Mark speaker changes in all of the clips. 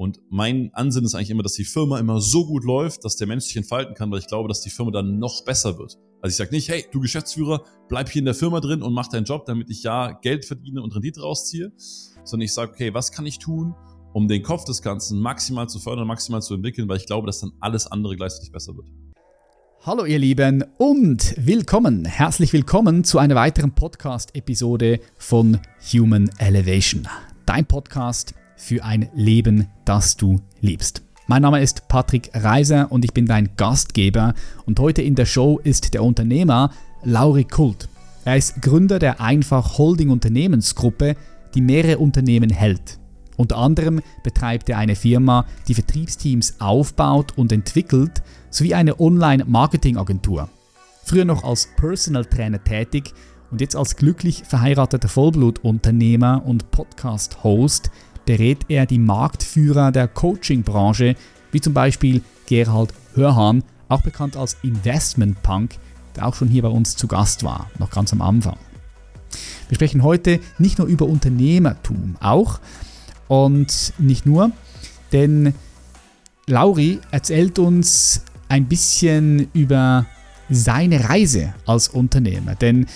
Speaker 1: Und mein Ansinn ist eigentlich immer, dass die Firma immer so gut läuft, dass der Mensch sich entfalten kann, weil ich glaube, dass die Firma dann noch besser wird. Also ich sage nicht, hey, du Geschäftsführer, bleib hier in der Firma drin und mach deinen Job, damit ich ja Geld verdiene und Rendite rausziehe, sondern ich sage, okay, was kann ich tun, um den Kopf des Ganzen maximal zu fördern, maximal zu entwickeln, weil ich glaube, dass dann alles andere gleichzeitig besser wird.
Speaker 2: Hallo ihr Lieben und willkommen, herzlich willkommen zu einer weiteren Podcast-Episode von Human Elevation. Dein Podcast für ein Leben, das du liebst. Mein Name ist Patrick Reiser und ich bin dein Gastgeber und heute in der Show ist der Unternehmer Lauri Kult. Er ist Gründer der Einfach Holding Unternehmensgruppe, die mehrere Unternehmen hält. Unter anderem betreibt er eine Firma, die Vertriebsteams aufbaut und entwickelt, sowie eine Online-Marketing-Agentur. Früher noch als Personal Trainer tätig und jetzt als glücklich verheirateter Vollblutunternehmer und Podcast-Host berät er die Marktführer der Coaching-Branche, wie zum Beispiel Gerhard Hörhan, auch bekannt als Investment Punk, der auch schon hier bei uns zu Gast war, noch ganz am Anfang. Wir sprechen heute nicht nur über Unternehmertum, auch und nicht nur, denn Lauri erzählt uns ein bisschen über seine Reise als Unternehmer. Denn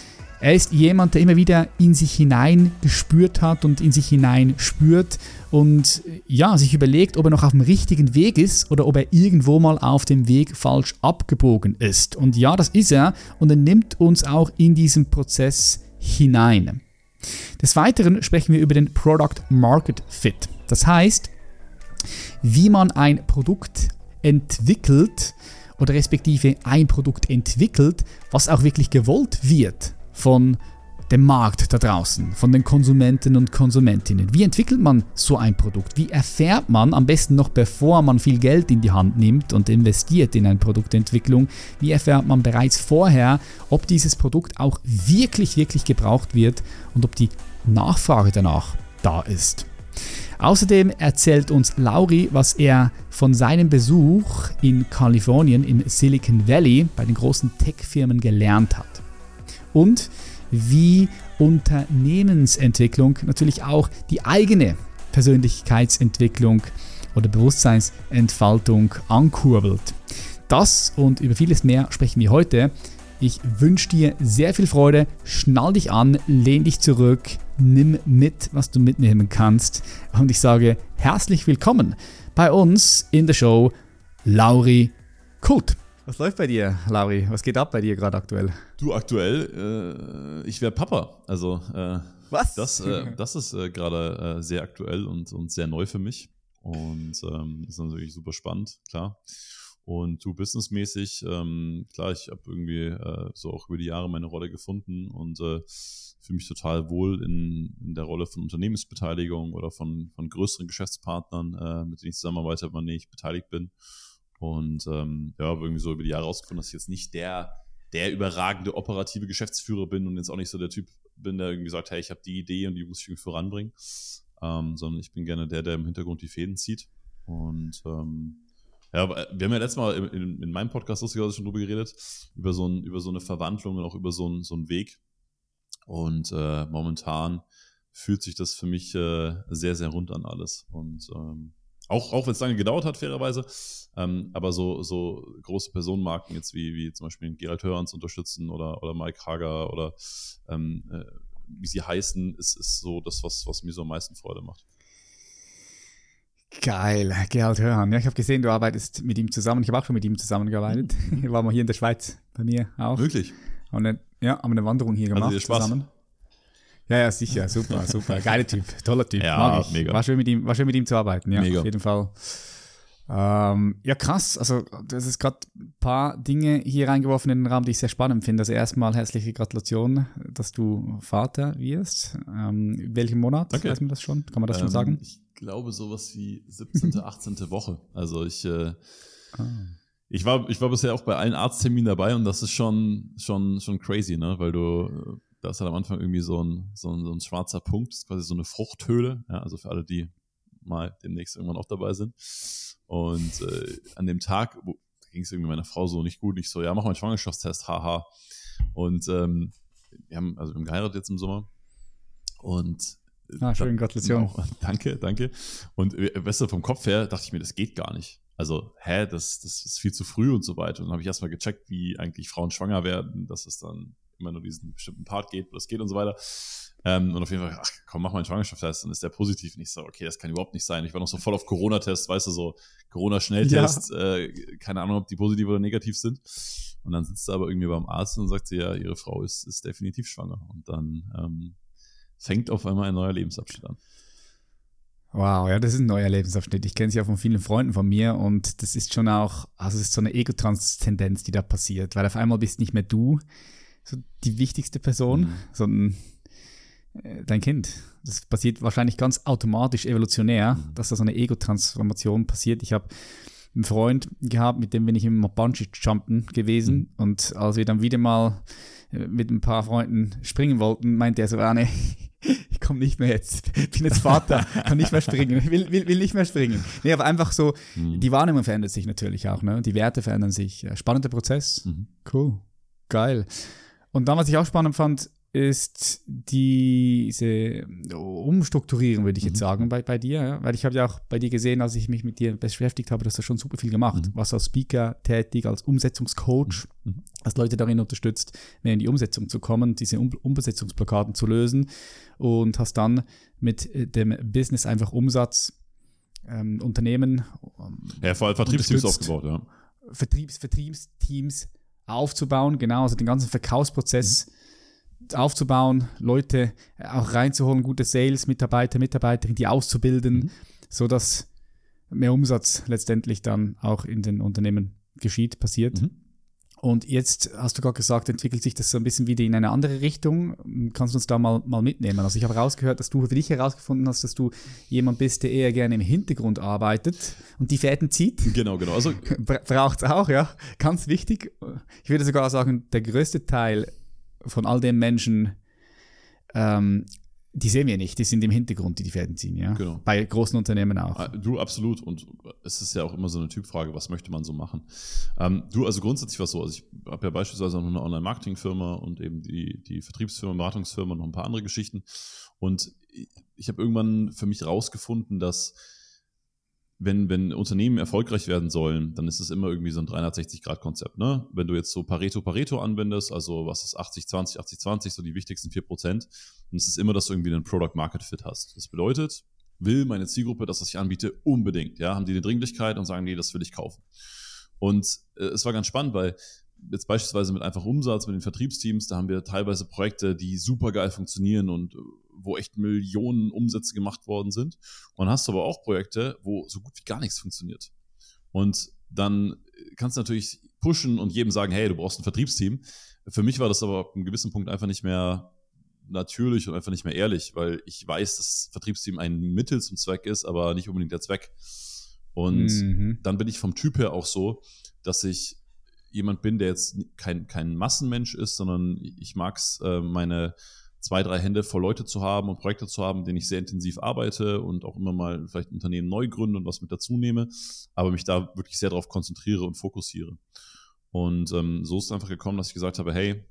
Speaker 2: er ist jemand, der immer wieder in sich hinein gespürt hat und in sich hinein spürt und ja, sich überlegt, ob er noch auf dem richtigen Weg ist oder ob er irgendwo mal auf dem Weg falsch abgebogen ist. Und ja, das ist er und er nimmt uns auch in diesen Prozess hinein. Des Weiteren sprechen wir über den Product Market Fit. Das heißt, wie man ein Produkt entwickelt oder respektive ein Produkt entwickelt, was auch wirklich gewollt wird von dem Markt da draußen, von den Konsumenten und Konsumentinnen. Wie entwickelt man so ein Produkt? Wie erfährt man, am besten noch bevor man viel Geld in die Hand nimmt und investiert in eine Produktentwicklung, wie erfährt man bereits vorher, ob dieses Produkt auch wirklich, wirklich gebraucht wird und ob die Nachfrage danach da ist? Außerdem erzählt uns Lauri, was er von seinem Besuch in Kalifornien im Silicon Valley bei den großen Tech-Firmen gelernt hat und wie Unternehmensentwicklung natürlich auch die eigene Persönlichkeitsentwicklung oder Bewusstseinsentfaltung ankurbelt. Das und über vieles mehr sprechen wir heute. Ich wünsche dir sehr viel Freude, schnall dich an, lehn dich zurück, nimm mit, was du mitnehmen kannst. Und ich sage herzlich willkommen bei uns in der Show Lauri Kult. Was läuft bei dir, Lauri? Was geht ab bei dir gerade aktuell?
Speaker 1: Du, aktuell, äh, ich wäre Papa. Also, äh, was? Das, äh, das ist äh, gerade äh, sehr aktuell und, und sehr neu für mich. Und ähm, ist natürlich super spannend, klar. Und du businessmäßig, ähm, klar, ich habe irgendwie äh, so auch über die Jahre meine Rolle gefunden und äh, fühle mich total wohl in, in der Rolle von Unternehmensbeteiligung oder von, von größeren Geschäftspartnern, äh, mit denen ich zusammenarbeite, aber nee, ich beteiligt bin. Und ähm, ja, habe irgendwie so über die Jahre rausgefunden, dass ich jetzt nicht der, der überragende operative Geschäftsführer bin und jetzt auch nicht so der Typ bin, der irgendwie sagt, hey, ich habe die Idee und die muss ich irgendwie voranbringen. Ähm, sondern ich bin gerne der, der im Hintergrund die Fäden zieht. Und ähm, ja, wir haben ja letztes Mal in, in meinem Podcast lustigerweise schon drüber geredet, über so, ein, über so eine Verwandlung und auch über so, ein, so einen Weg. Und äh, momentan fühlt sich das für mich äh, sehr, sehr rund an alles. Und ähm, auch, auch wenn es lange gedauert hat, fairerweise. Ähm, aber so, so große Personenmarken jetzt wie, wie zum Beispiel Gerald Hörns unterstützen oder, oder Mike Hager oder ähm, äh, wie sie heißen, ist, ist so das, was, was mir so am meisten Freude macht.
Speaker 2: Geil, Gerald Hörhan. Ja, ich habe gesehen, du arbeitest mit ihm zusammen. Ich habe auch schon mit ihm zusammengearbeitet. Mhm. War mal hier in der Schweiz bei mir auch.
Speaker 1: Wirklich?
Speaker 2: Haben eine, ja, haben eine Wanderung hier gemacht
Speaker 1: also zusammen.
Speaker 2: Ja, ja, sicher, super, super. Geiler Typ, toller Typ.
Speaker 1: Ja, mag ich. mega.
Speaker 2: War schön, mit ihm, war schön mit ihm zu arbeiten, ja, mega. auf jeden Fall. Ähm, ja, krass. Also, das ist gerade ein paar Dinge hier reingeworfen in den Raum, die ich sehr spannend finde. Also, erstmal herzliche Gratulation, dass du Vater wirst. Ähm, welchen Monat?
Speaker 1: Danke.
Speaker 2: Weiß man das schon? Kann man das ähm, schon sagen?
Speaker 1: Ich glaube, sowas wie 17., 18. Woche. Also, ich. Äh, ah. Ich war, ich war bisher auch bei allen Arztterminen dabei und das ist schon, schon, schon crazy, ne? Weil du da ist halt am Anfang irgendwie so ein, so ein, so ein schwarzer Punkt, das ist quasi so eine Fruchthöhle, ja, also für alle, die mal demnächst irgendwann auch dabei sind. Und äh, an dem Tag ging es irgendwie meiner Frau so nicht gut. Ich so, ja, mach mal einen Schwangerschaftstest, haha. Und ähm, wir haben, also wir haben geheiratet jetzt im Sommer. Und
Speaker 2: Ah, schön, Gratulation.
Speaker 1: Danke, danke. Und äh, weißt du, vom Kopf her dachte ich mir, das geht gar nicht. Also, hä, das, das ist viel zu früh und so weiter. Und dann habe ich erstmal gecheckt, wie eigentlich Frauen schwanger werden, dass es dann immer nur diesen bestimmten Part geht, wo das geht und so weiter. Ähm, und auf jeden Fall, ach komm, mach mal einen Schwangerschaftstest, dann ist der positiv. Und ich so, okay, das kann überhaupt nicht sein. Ich war noch so voll auf Corona-Test, weißt du, so Corona-Schnelltest, ja. äh, keine Ahnung, ob die positiv oder negativ sind. Und dann sitzt er aber irgendwie beim Arzt und sagt sie, ja, ihre Frau ist, ist definitiv schwanger. Und dann ähm, fängt auf einmal ein neuer Lebensabschnitt an.
Speaker 2: Wow, ja, das ist ein neuer Lebensabschnitt. Ich kenne es ja von vielen Freunden von mir und das ist schon auch, also es ist so eine Ego-Transzendenz, die da passiert, weil auf einmal bist nicht mehr du so die wichtigste Person, mhm. sondern äh, dein Kind. Das passiert wahrscheinlich ganz automatisch, evolutionär, mhm. dass da so eine Ego-Transformation passiert. Ich habe einen Freund gehabt, mit dem bin ich immer Bungee-Jumpen gewesen. Mhm. Und als wir dann wieder mal äh, mit ein paar Freunden springen wollten, meinte er so, ah, nee, ich komme nicht mehr jetzt. Ich bin jetzt Vater, kann nicht mehr springen, will, will, will nicht mehr springen. Nee, aber einfach so, mhm. die Wahrnehmung verändert sich natürlich auch, ne? Die Werte verändern sich. Spannender Prozess. Mhm. Cool. Geil. Und dann, was ich auch spannend fand, ist diese Umstrukturieren, würde ich jetzt mhm. sagen, bei, bei dir. Ja? Weil ich habe ja auch bei dir gesehen, als ich mich mit dir beschäftigt habe, dass du schon super viel gemacht. Mhm. Was als Speaker tätig, als Umsetzungscoach, mhm. mhm. als Leute darin unterstützt, mehr in die Umsetzung zu kommen, diese um Umsetzungsblockaden zu lösen und hast dann mit dem Business einfach Umsatz, ähm, Unternehmen.
Speaker 1: Ähm, ja, vor allem Vertriebsteams aufgebaut, ja.
Speaker 2: Vertriebs, Vertriebsteams aufzubauen, genau, also den ganzen Verkaufsprozess. Mhm aufzubauen, Leute auch reinzuholen, gute Sales-Mitarbeiter, Mitarbeiterinnen, die auszubilden, mhm. sodass mehr Umsatz letztendlich dann auch in den Unternehmen geschieht, passiert. Mhm. Und jetzt hast du gerade gesagt, entwickelt sich das so ein bisschen wieder in eine andere Richtung. Kannst du uns da mal, mal mitnehmen? Also ich habe rausgehört, dass du für dich herausgefunden hast, dass du jemand bist, der eher gerne im Hintergrund arbeitet und die Fäden zieht.
Speaker 1: Genau, genau. Also
Speaker 2: braucht es auch, ja. Ganz wichtig. Ich würde sogar sagen, der größte Teil von all den Menschen, ähm, die sehen wir nicht, die sind im Hintergrund, die die Fäden ziehen, ja. Genau. Bei großen Unternehmen auch. Ah,
Speaker 1: du, absolut. Und es ist ja auch immer so eine Typfrage, was möchte man so machen? Ähm, du, also grundsätzlich war es so, also ich habe ja beispielsweise noch eine Online-Marketing-Firma und eben die, die Vertriebsfirma, Beratungsfirma und noch ein paar andere Geschichten. Und ich habe irgendwann für mich rausgefunden, dass wenn, wenn Unternehmen erfolgreich werden sollen, dann ist es immer irgendwie so ein 360-Grad-Konzept. Ne? Wenn du jetzt so Pareto, Pareto anwendest, also was ist 80, 20, 80, 20, so die wichtigsten 4 Prozent, dann ist es immer, dass du irgendwie einen Product-Market-Fit hast. Das bedeutet, will meine Zielgruppe, dass was ich anbiete, unbedingt. Ja, haben die eine Dringlichkeit und sagen, nee, das will ich kaufen. Und äh, es war ganz spannend, weil jetzt beispielsweise mit einfach Umsatz, mit den Vertriebsteams, da haben wir teilweise Projekte, die super geil funktionieren und äh, wo echt Millionen Umsätze gemacht worden sind. Und hast aber auch Projekte, wo so gut wie gar nichts funktioniert. Und dann kannst du natürlich pushen und jedem sagen, hey, du brauchst ein Vertriebsteam. Für mich war das aber ab einem gewissen Punkt einfach nicht mehr natürlich und einfach nicht mehr ehrlich, weil ich weiß, dass Vertriebsteam ein Mittel zum Zweck ist, aber nicht unbedingt der Zweck. Und mhm. dann bin ich vom Typ her auch so, dass ich jemand bin, der jetzt kein, kein Massenmensch ist, sondern ich mag es, äh, meine zwei, drei Hände voll Leute zu haben und Projekte zu haben, denen ich sehr intensiv arbeite und auch immer mal vielleicht ein Unternehmen neu gründe und was mit dazu nehme, aber mich da wirklich sehr darauf konzentriere und fokussiere. Und ähm, so ist es einfach gekommen, dass ich gesagt habe, hey,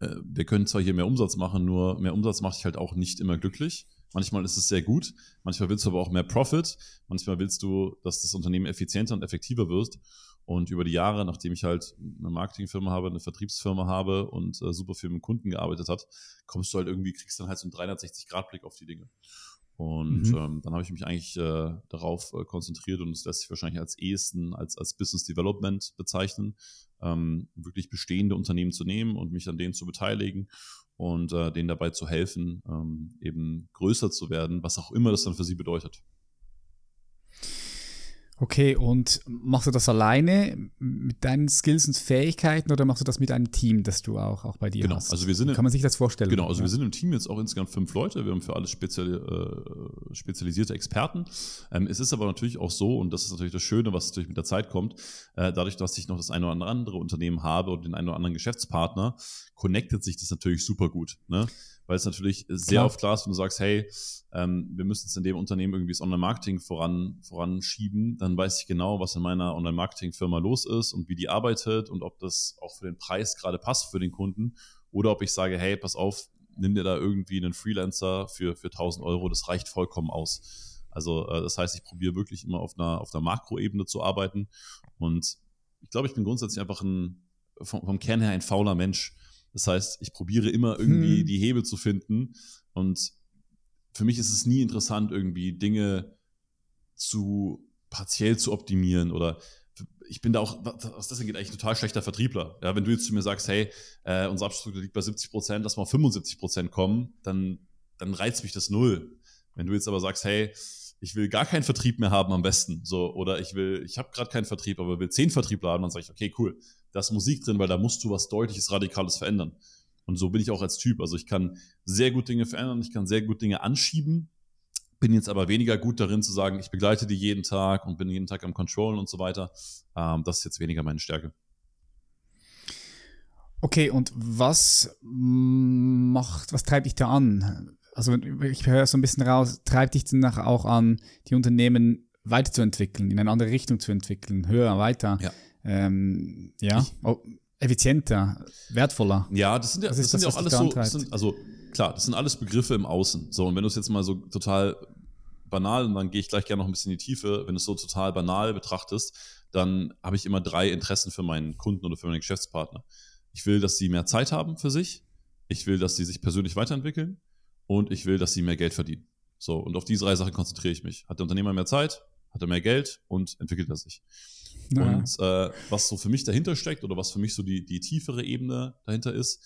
Speaker 1: äh, wir können zwar hier mehr Umsatz machen, nur mehr Umsatz macht dich halt auch nicht immer glücklich. Manchmal ist es sehr gut, manchmal willst du aber auch mehr Profit, manchmal willst du, dass das Unternehmen effizienter und effektiver wird. Und über die Jahre, nachdem ich halt eine Marketingfirma habe, eine Vertriebsfirma habe und äh, super viel mit Kunden gearbeitet hat, kommst du halt irgendwie, kriegst dann halt so einen 360-Grad-Blick auf die Dinge. Und mhm. ähm, dann habe ich mich eigentlich äh, darauf äh, konzentriert und es lässt sich wahrscheinlich als ehesten als, als Business Development bezeichnen, ähm, wirklich bestehende Unternehmen zu nehmen und mich an denen zu beteiligen und äh, denen dabei zu helfen, ähm, eben größer zu werden, was auch immer das dann für sie bedeutet.
Speaker 2: Okay, und machst du das alleine mit deinen Skills und Fähigkeiten oder machst du das mit einem Team, das du auch, auch bei dir
Speaker 1: genau,
Speaker 2: hast?
Speaker 1: Also wir sind
Speaker 2: Kann man sich das vorstellen?
Speaker 1: Genau, also ja? wir sind im Team jetzt auch insgesamt fünf Leute. Wir haben für alles speziell, äh, spezialisierte Experten. Ähm, es ist aber natürlich auch so, und das ist natürlich das Schöne, was natürlich mit der Zeit kommt, äh, dadurch, dass ich noch das eine oder andere Unternehmen habe und den einen oder anderen Geschäftspartner, connectet sich das natürlich super gut. Ne? Weil es natürlich sehr Klar. oft klar ist, wenn du sagst, hey, ähm, wir müssen jetzt in dem Unternehmen irgendwie das Online-Marketing voran, voranschieben, dann weiß ich genau, was in meiner Online-Marketing-Firma los ist und wie die arbeitet und ob das auch für den Preis gerade passt für den Kunden oder ob ich sage, hey, pass auf, nimm dir da irgendwie einen Freelancer für, für 1000 Euro, das reicht vollkommen aus. Also äh, das heißt, ich probiere wirklich immer auf einer, auf einer Makroebene zu arbeiten und ich glaube, ich bin grundsätzlich einfach ein, vom, vom Kern her ein fauler Mensch. Das heißt, ich probiere immer irgendwie hm. die Hebel zu finden und für mich ist es nie interessant, irgendwie Dinge zu partiell zu optimieren oder ich bin da auch, was das angeht, eigentlich ein total schlechter Vertriebler. Ja, wenn du jetzt zu mir sagst, hey, äh, unser Abschluss liegt bei 70 Prozent, lass mal auf 75 Prozent kommen, dann, dann reizt mich das null. Wenn du jetzt aber sagst, hey, ich will gar keinen Vertrieb mehr haben am besten, so, oder ich will, ich habe gerade keinen Vertrieb, aber will zehn Vertriebler haben, dann sage ich, okay, cool, da ist Musik drin, weil da musst du was Deutliches, Radikales verändern. Und so bin ich auch als Typ. Also ich kann sehr gut Dinge verändern, ich kann sehr gut Dinge anschieben, bin jetzt aber weniger gut darin zu sagen, ich begleite die jeden Tag und bin jeden Tag am Controllen und so weiter. Ähm, das ist jetzt weniger meine Stärke.
Speaker 2: Okay, und was macht, was treibt dich da an? Also ich höre so ein bisschen raus, treibt dich danach auch an, die Unternehmen weiterzuentwickeln, in eine andere Richtung zu entwickeln, höher, weiter. Ja. Ähm, ja. Ich, oh, effizienter, wertvoller.
Speaker 1: Ja, das sind ja, das, das sind das, ja auch alles so, sind, also klar, das sind alles Begriffe im Außen. So, und wenn du es jetzt mal so total banal, und dann gehe ich gleich gerne noch ein bisschen in die Tiefe, wenn du es so total banal betrachtest, dann habe ich immer drei Interessen für meinen Kunden oder für meinen Geschäftspartner. Ich will, dass sie mehr Zeit haben für sich, ich will, dass sie sich persönlich weiterentwickeln und ich will, dass sie mehr Geld verdienen. So, und auf diese drei Sachen konzentriere ich mich. Hat der Unternehmer mehr Zeit, hat er mehr Geld und entwickelt er sich. Naja. Und äh, was so für mich dahinter steckt oder was für mich so die, die tiefere Ebene dahinter ist,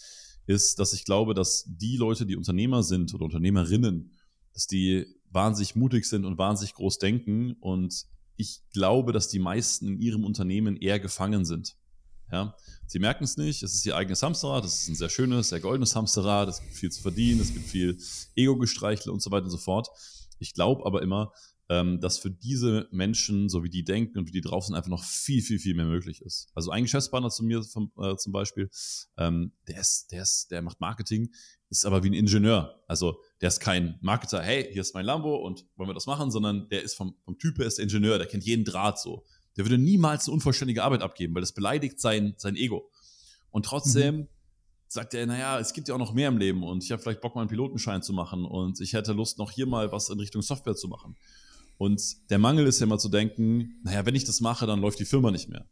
Speaker 1: ist, dass ich glaube, dass die Leute, die Unternehmer sind oder Unternehmerinnen, dass die wahnsinnig mutig sind und wahnsinnig groß denken. Und ich glaube, dass die meisten in ihrem Unternehmen eher gefangen sind. Ja, sie merken es nicht, es ist ihr eigenes Hamsterrad, es ist ein sehr schönes, sehr goldenes Hamsterrad, es gibt viel zu verdienen, es gibt viel Ego-Gestreichle und so weiter und so fort. Ich glaube aber immer, dass für diese Menschen, so wie die denken und wie die drauf sind, einfach noch viel, viel, viel mehr möglich ist. Also ein Geschäftspartner zu mir vom, äh, zum Beispiel, ähm, der ist, der ist, der macht Marketing, ist aber wie ein Ingenieur. Also der ist kein Marketer, hey, hier ist mein Lambo und wollen wir das machen, sondern der ist vom, vom Typ her ist der Ingenieur, der kennt jeden Draht so. Der würde niemals eine unvollständige Arbeit abgeben, weil das beleidigt sein, sein Ego. Und trotzdem mhm. sagt er, naja, es gibt ja auch noch mehr im Leben und ich habe vielleicht Bock, mal einen Pilotenschein zu machen und ich hätte Lust, noch hier mal was in Richtung Software zu machen. Und der Mangel ist ja immer zu denken, naja, wenn ich das mache, dann läuft die Firma nicht mehr.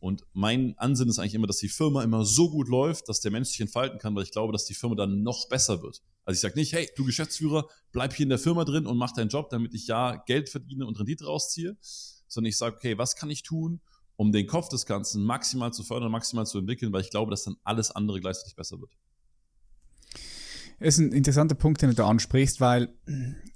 Speaker 1: Und mein Ansinn ist eigentlich immer, dass die Firma immer so gut läuft, dass der Mensch sich entfalten kann, weil ich glaube, dass die Firma dann noch besser wird. Also ich sage nicht, hey, du Geschäftsführer, bleib hier in der Firma drin und mach deinen Job, damit ich ja Geld verdiene und Rendite rausziehe, sondern ich sage, okay, was kann ich tun, um den Kopf des Ganzen maximal zu fördern, maximal zu entwickeln, weil ich glaube, dass dann alles andere gleichzeitig besser wird.
Speaker 2: Das ist ein interessanter Punkt, den du ansprichst, weil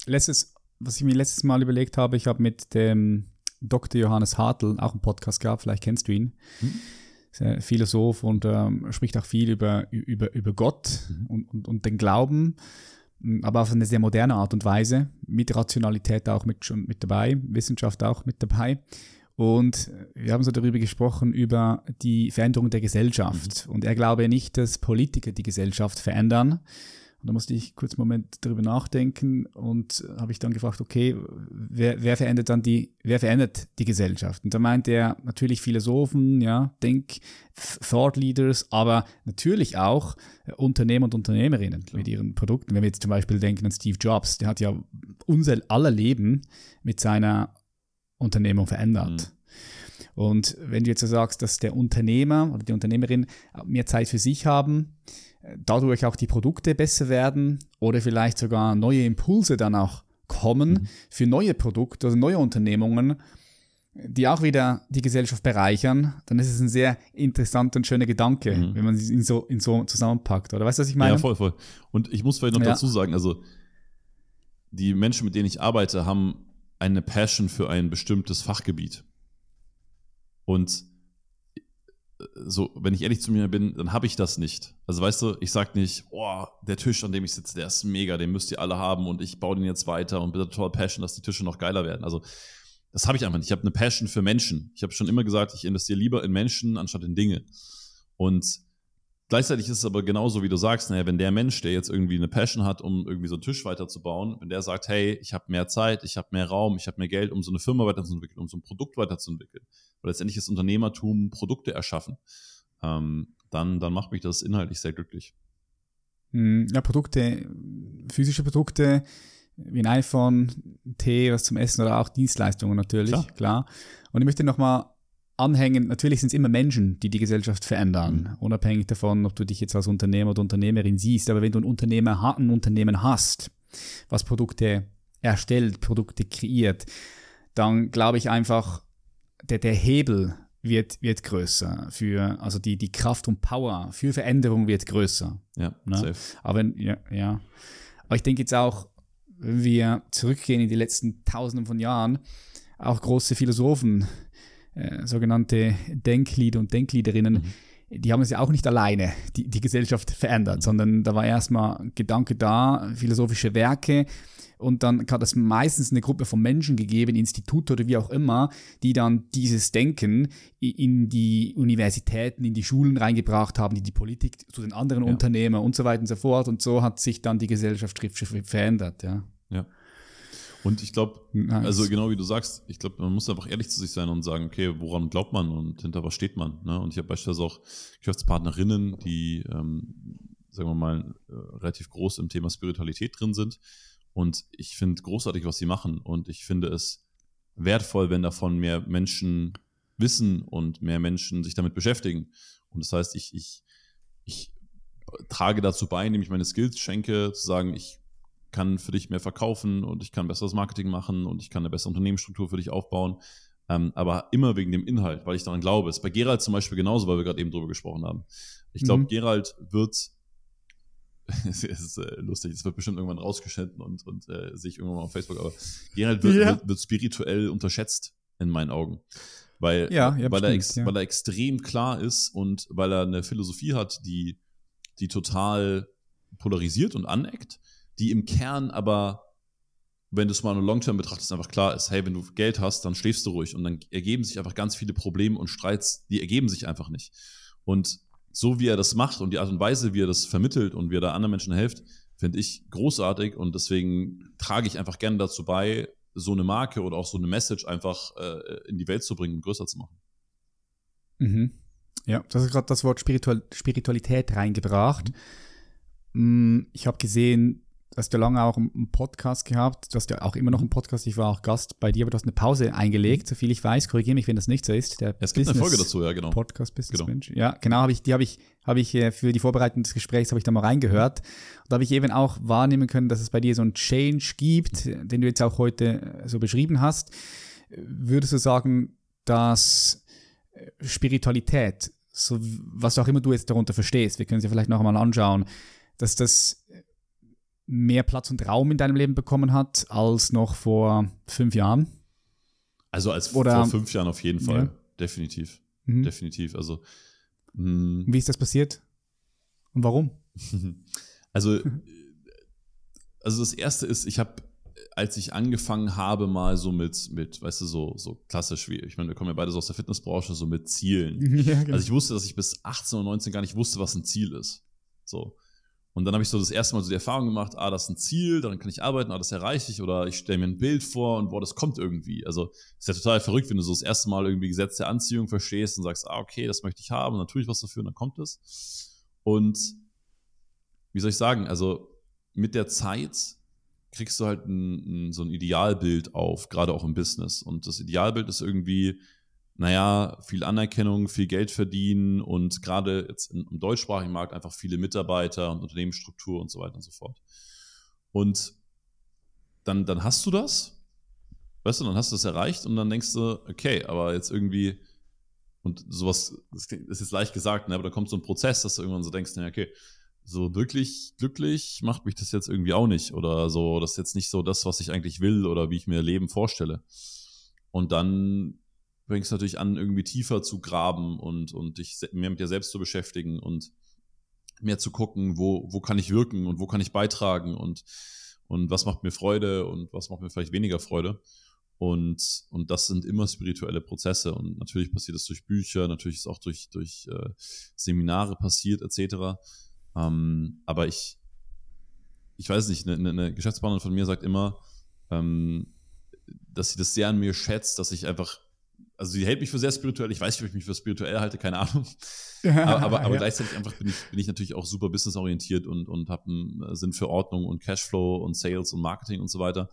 Speaker 2: letztes was ich mir letztes Mal überlegt habe, ich habe mit dem Dr. Johannes Hartl auch einen Podcast gehabt, vielleicht kennst du ihn. Mhm. Philosoph und ähm, spricht auch viel über, über, über Gott mhm. und, und, und den Glauben, aber auf eine sehr moderne Art und Weise, mit Rationalität auch mit, schon mit dabei, Wissenschaft auch mit dabei. Und wir haben so darüber gesprochen, über die Veränderung der Gesellschaft. Mhm. Und er glaube nicht, dass Politiker die Gesellschaft verändern, und da musste ich kurz einen Moment darüber nachdenken und habe ich dann gefragt, okay, wer, wer verändert dann die, wer verändert die Gesellschaft? Und da meint er natürlich Philosophen, ja, Denk, Thought Leaders, aber natürlich auch Unternehmer und Unternehmerinnen Klar. mit ihren Produkten. Wenn wir jetzt zum Beispiel denken an Steve Jobs, der hat ja unser aller Leben mit seiner Unternehmung verändert. Mhm. Und wenn du jetzt so sagst, dass der Unternehmer oder die Unternehmerin mehr Zeit für sich haben, dadurch auch die Produkte besser werden oder vielleicht sogar neue Impulse dann auch kommen mhm. für neue Produkte oder neue Unternehmungen, die auch wieder die Gesellschaft bereichern, dann ist es ein sehr interessanter und schöner Gedanke, mhm. wenn man ihn so, ihn so zusammenpackt. Oder weißt du, was ich meine?
Speaker 1: Ja, voll, voll. Und ich muss vielleicht noch ja. dazu sagen, also die Menschen, mit denen ich arbeite, haben eine Passion für ein bestimmtes Fachgebiet. Und so, wenn ich ehrlich zu mir bin, dann habe ich das nicht. Also weißt du, ich sag nicht, oh, der Tisch, an dem ich sitze, der ist mega, den müsst ihr alle haben und ich baue den jetzt weiter und bin total passion, dass die Tische noch geiler werden. Also das habe ich einfach nicht. Ich habe eine Passion für Menschen. Ich habe schon immer gesagt, ich investiere lieber in Menschen anstatt in Dinge. Und Gleichzeitig ist es aber genauso, wie du sagst, naja, wenn der Mensch, der jetzt irgendwie eine Passion hat, um irgendwie so einen Tisch weiterzubauen, wenn der sagt, hey, ich habe mehr Zeit, ich habe mehr Raum, ich habe mehr Geld, um so eine Firma weiterzuentwickeln, um so ein Produkt weiterzuentwickeln, weil letztendlich ist Unternehmertum Produkte erschaffen, ähm, dann, dann macht mich das inhaltlich sehr glücklich.
Speaker 2: Hm, ja, Produkte, physische Produkte, wie ein iPhone, Tee, was zum Essen oder auch Dienstleistungen natürlich, klar. klar. Und ich möchte nochmal anhängen, natürlich sind es immer Menschen, die die Gesellschaft verändern, mhm. unabhängig davon, ob du dich jetzt als Unternehmer oder Unternehmerin siehst. Aber wenn du ein, Unternehmer, ein Unternehmen hast, was Produkte erstellt, Produkte kreiert, dann glaube ich einfach, der, der Hebel wird, wird größer. Für, also die, die Kraft und Power für Veränderung wird größer.
Speaker 1: Ja, ne? safe.
Speaker 2: Aber, ja, ja. Aber ich denke jetzt auch, wenn wir zurückgehen in die letzten Tausenden von Jahren, auch große Philosophen, äh, sogenannte Denklieder und Denkliederinnen, mhm. die haben es ja auch nicht alleine, die, die Gesellschaft verändert, mhm. sondern da war erstmal Gedanke da, philosophische Werke, und dann hat es meistens eine Gruppe von Menschen gegeben, Institute oder wie auch immer, die dann dieses Denken in die Universitäten, in die Schulen reingebracht haben, die die Politik zu den anderen ja. Unternehmen und so weiter und so fort. Und so hat sich dann die Gesellschaft schriftlich verändert. Ja.
Speaker 1: ja. Und ich glaube, nice. also genau wie du sagst, ich glaube, man muss einfach ehrlich zu sich sein und sagen, okay, woran glaubt man und hinter was steht man? Ne? Und ich habe beispielsweise auch Geschäftspartnerinnen, die, ähm, sagen wir mal, äh, relativ groß im Thema Spiritualität drin sind und ich finde großartig, was sie machen. Und ich finde es wertvoll, wenn davon mehr Menschen wissen und mehr Menschen sich damit beschäftigen. Und das heißt, ich, ich, ich trage dazu bei, indem ich meine Skills schenke, zu sagen, ich kann für dich mehr verkaufen und ich kann besseres Marketing machen und ich kann eine bessere Unternehmensstruktur für dich aufbauen. Ähm, aber immer wegen dem Inhalt, weil ich daran glaube. Es ist bei Gerald zum Beispiel genauso, weil wir gerade eben drüber gesprochen haben. Ich glaube, mhm. Gerald wird es ist äh, lustig, es wird bestimmt irgendwann rausgeschnitten und, und äh, sehe ich irgendwann mal auf Facebook, aber Gerald wird, ja. wird, wird, spirituell unterschätzt in meinen Augen. Weil, ja, ja, weil, bestimmt, er ex, weil er extrem klar ist und weil er eine Philosophie hat, die, die total polarisiert und aneckt, die im Kern aber, wenn du es mal nur Long-Term betrachtest, einfach klar ist, hey, wenn du Geld hast, dann schläfst du ruhig und dann ergeben sich einfach ganz viele Probleme und Streits, die ergeben sich einfach nicht. Und so wie er das macht und die Art und Weise, wie er das vermittelt und wie er da anderen Menschen hilft, finde ich großartig und deswegen trage ich einfach gerne dazu bei, so eine Marke oder auch so eine Message einfach äh, in die Welt zu bringen und größer zu machen.
Speaker 2: Mhm. Ja, das ist gerade das Wort Spiritual Spiritualität reingebracht. Mhm. Ich habe gesehen, Du hast ja lange auch einen Podcast gehabt, du hast ja auch immer noch einen Podcast, ich war auch Gast bei dir, aber du hast eine Pause eingelegt, soviel ich weiß, korrigiere mich, wenn das nicht so ist.
Speaker 1: Der es gibt Business eine Folge dazu, ja, genau.
Speaker 2: Podcast Business genau. Mensch. Ja, genau, habe ich, die habe ich, habe ich äh, für die Vorbereitung des Gesprächs habe ich da mal reingehört. Und da habe ich eben auch wahrnehmen können, dass es bei dir so einen Change gibt, den du jetzt auch heute äh, so beschrieben hast. Würdest du sagen, dass äh, Spiritualität, so was auch immer du jetzt darunter verstehst, wir können es ja vielleicht noch einmal anschauen, dass das mehr Platz und Raum in deinem Leben bekommen hat als noch vor fünf Jahren?
Speaker 1: Also als Oder, vor fünf Jahren auf jeden Fall. Ja. Definitiv. Mhm. Definitiv. Also.
Speaker 2: Mh. Wie ist das passiert? Und warum?
Speaker 1: also, also das erste ist, ich habe, als ich angefangen habe, mal so mit, mit, weißt du, so, so klassisch wie, ich meine, wir kommen ja beide so aus der Fitnessbranche, so mit Zielen. Ja, genau. Also ich wusste, dass ich bis 18 oder 19 gar nicht wusste, was ein Ziel ist. So. Und dann habe ich so das erste Mal so die Erfahrung gemacht, ah, das ist ein Ziel, daran kann ich arbeiten, ah, das erreiche ich oder ich stelle mir ein Bild vor und boah, das kommt irgendwie. Also ist ja total verrückt, wenn du so das erste Mal irgendwie Gesetz der Anziehung verstehst und sagst, ah, okay, das möchte ich haben und dann tue ich was dafür und dann kommt es. Und wie soll ich sagen, also mit der Zeit kriegst du halt ein, ein, so ein Idealbild auf, gerade auch im Business. Und das Idealbild ist irgendwie, naja, viel Anerkennung, viel Geld verdienen und gerade jetzt im deutschsprachigen Markt einfach viele Mitarbeiter und Unternehmensstruktur und so weiter und so fort. Und dann, dann hast du das, weißt du, dann hast du das erreicht und dann denkst du, okay, aber jetzt irgendwie, und sowas, das ist jetzt leicht gesagt, ne, aber da kommt so ein Prozess, dass du irgendwann so denkst, na, okay, so wirklich glücklich macht mich das jetzt irgendwie auch nicht oder so, das ist jetzt nicht so das, was ich eigentlich will oder wie ich mir Leben vorstelle. Und dann fängst natürlich an, irgendwie tiefer zu graben und, und dich mehr mit dir selbst zu beschäftigen und mehr zu gucken, wo, wo kann ich wirken und wo kann ich beitragen und, und was macht mir Freude und was macht mir vielleicht weniger Freude. Und, und das sind immer spirituelle Prozesse. Und natürlich passiert das durch Bücher, natürlich ist auch durch, durch äh, Seminare passiert, etc. Ähm, aber ich, ich weiß nicht, eine, eine Geschäftspartnerin von mir sagt immer, ähm, dass sie das sehr an mir schätzt, dass ich einfach also sie hält mich für sehr spirituell. Ich weiß nicht, ob ich mich für spirituell halte, keine Ahnung. aber, aber, aber ja. gleichzeitig einfach bin ich, bin ich natürlich auch super businessorientiert und, und habe einen Sinn für Ordnung und Cashflow und Sales und Marketing und so weiter.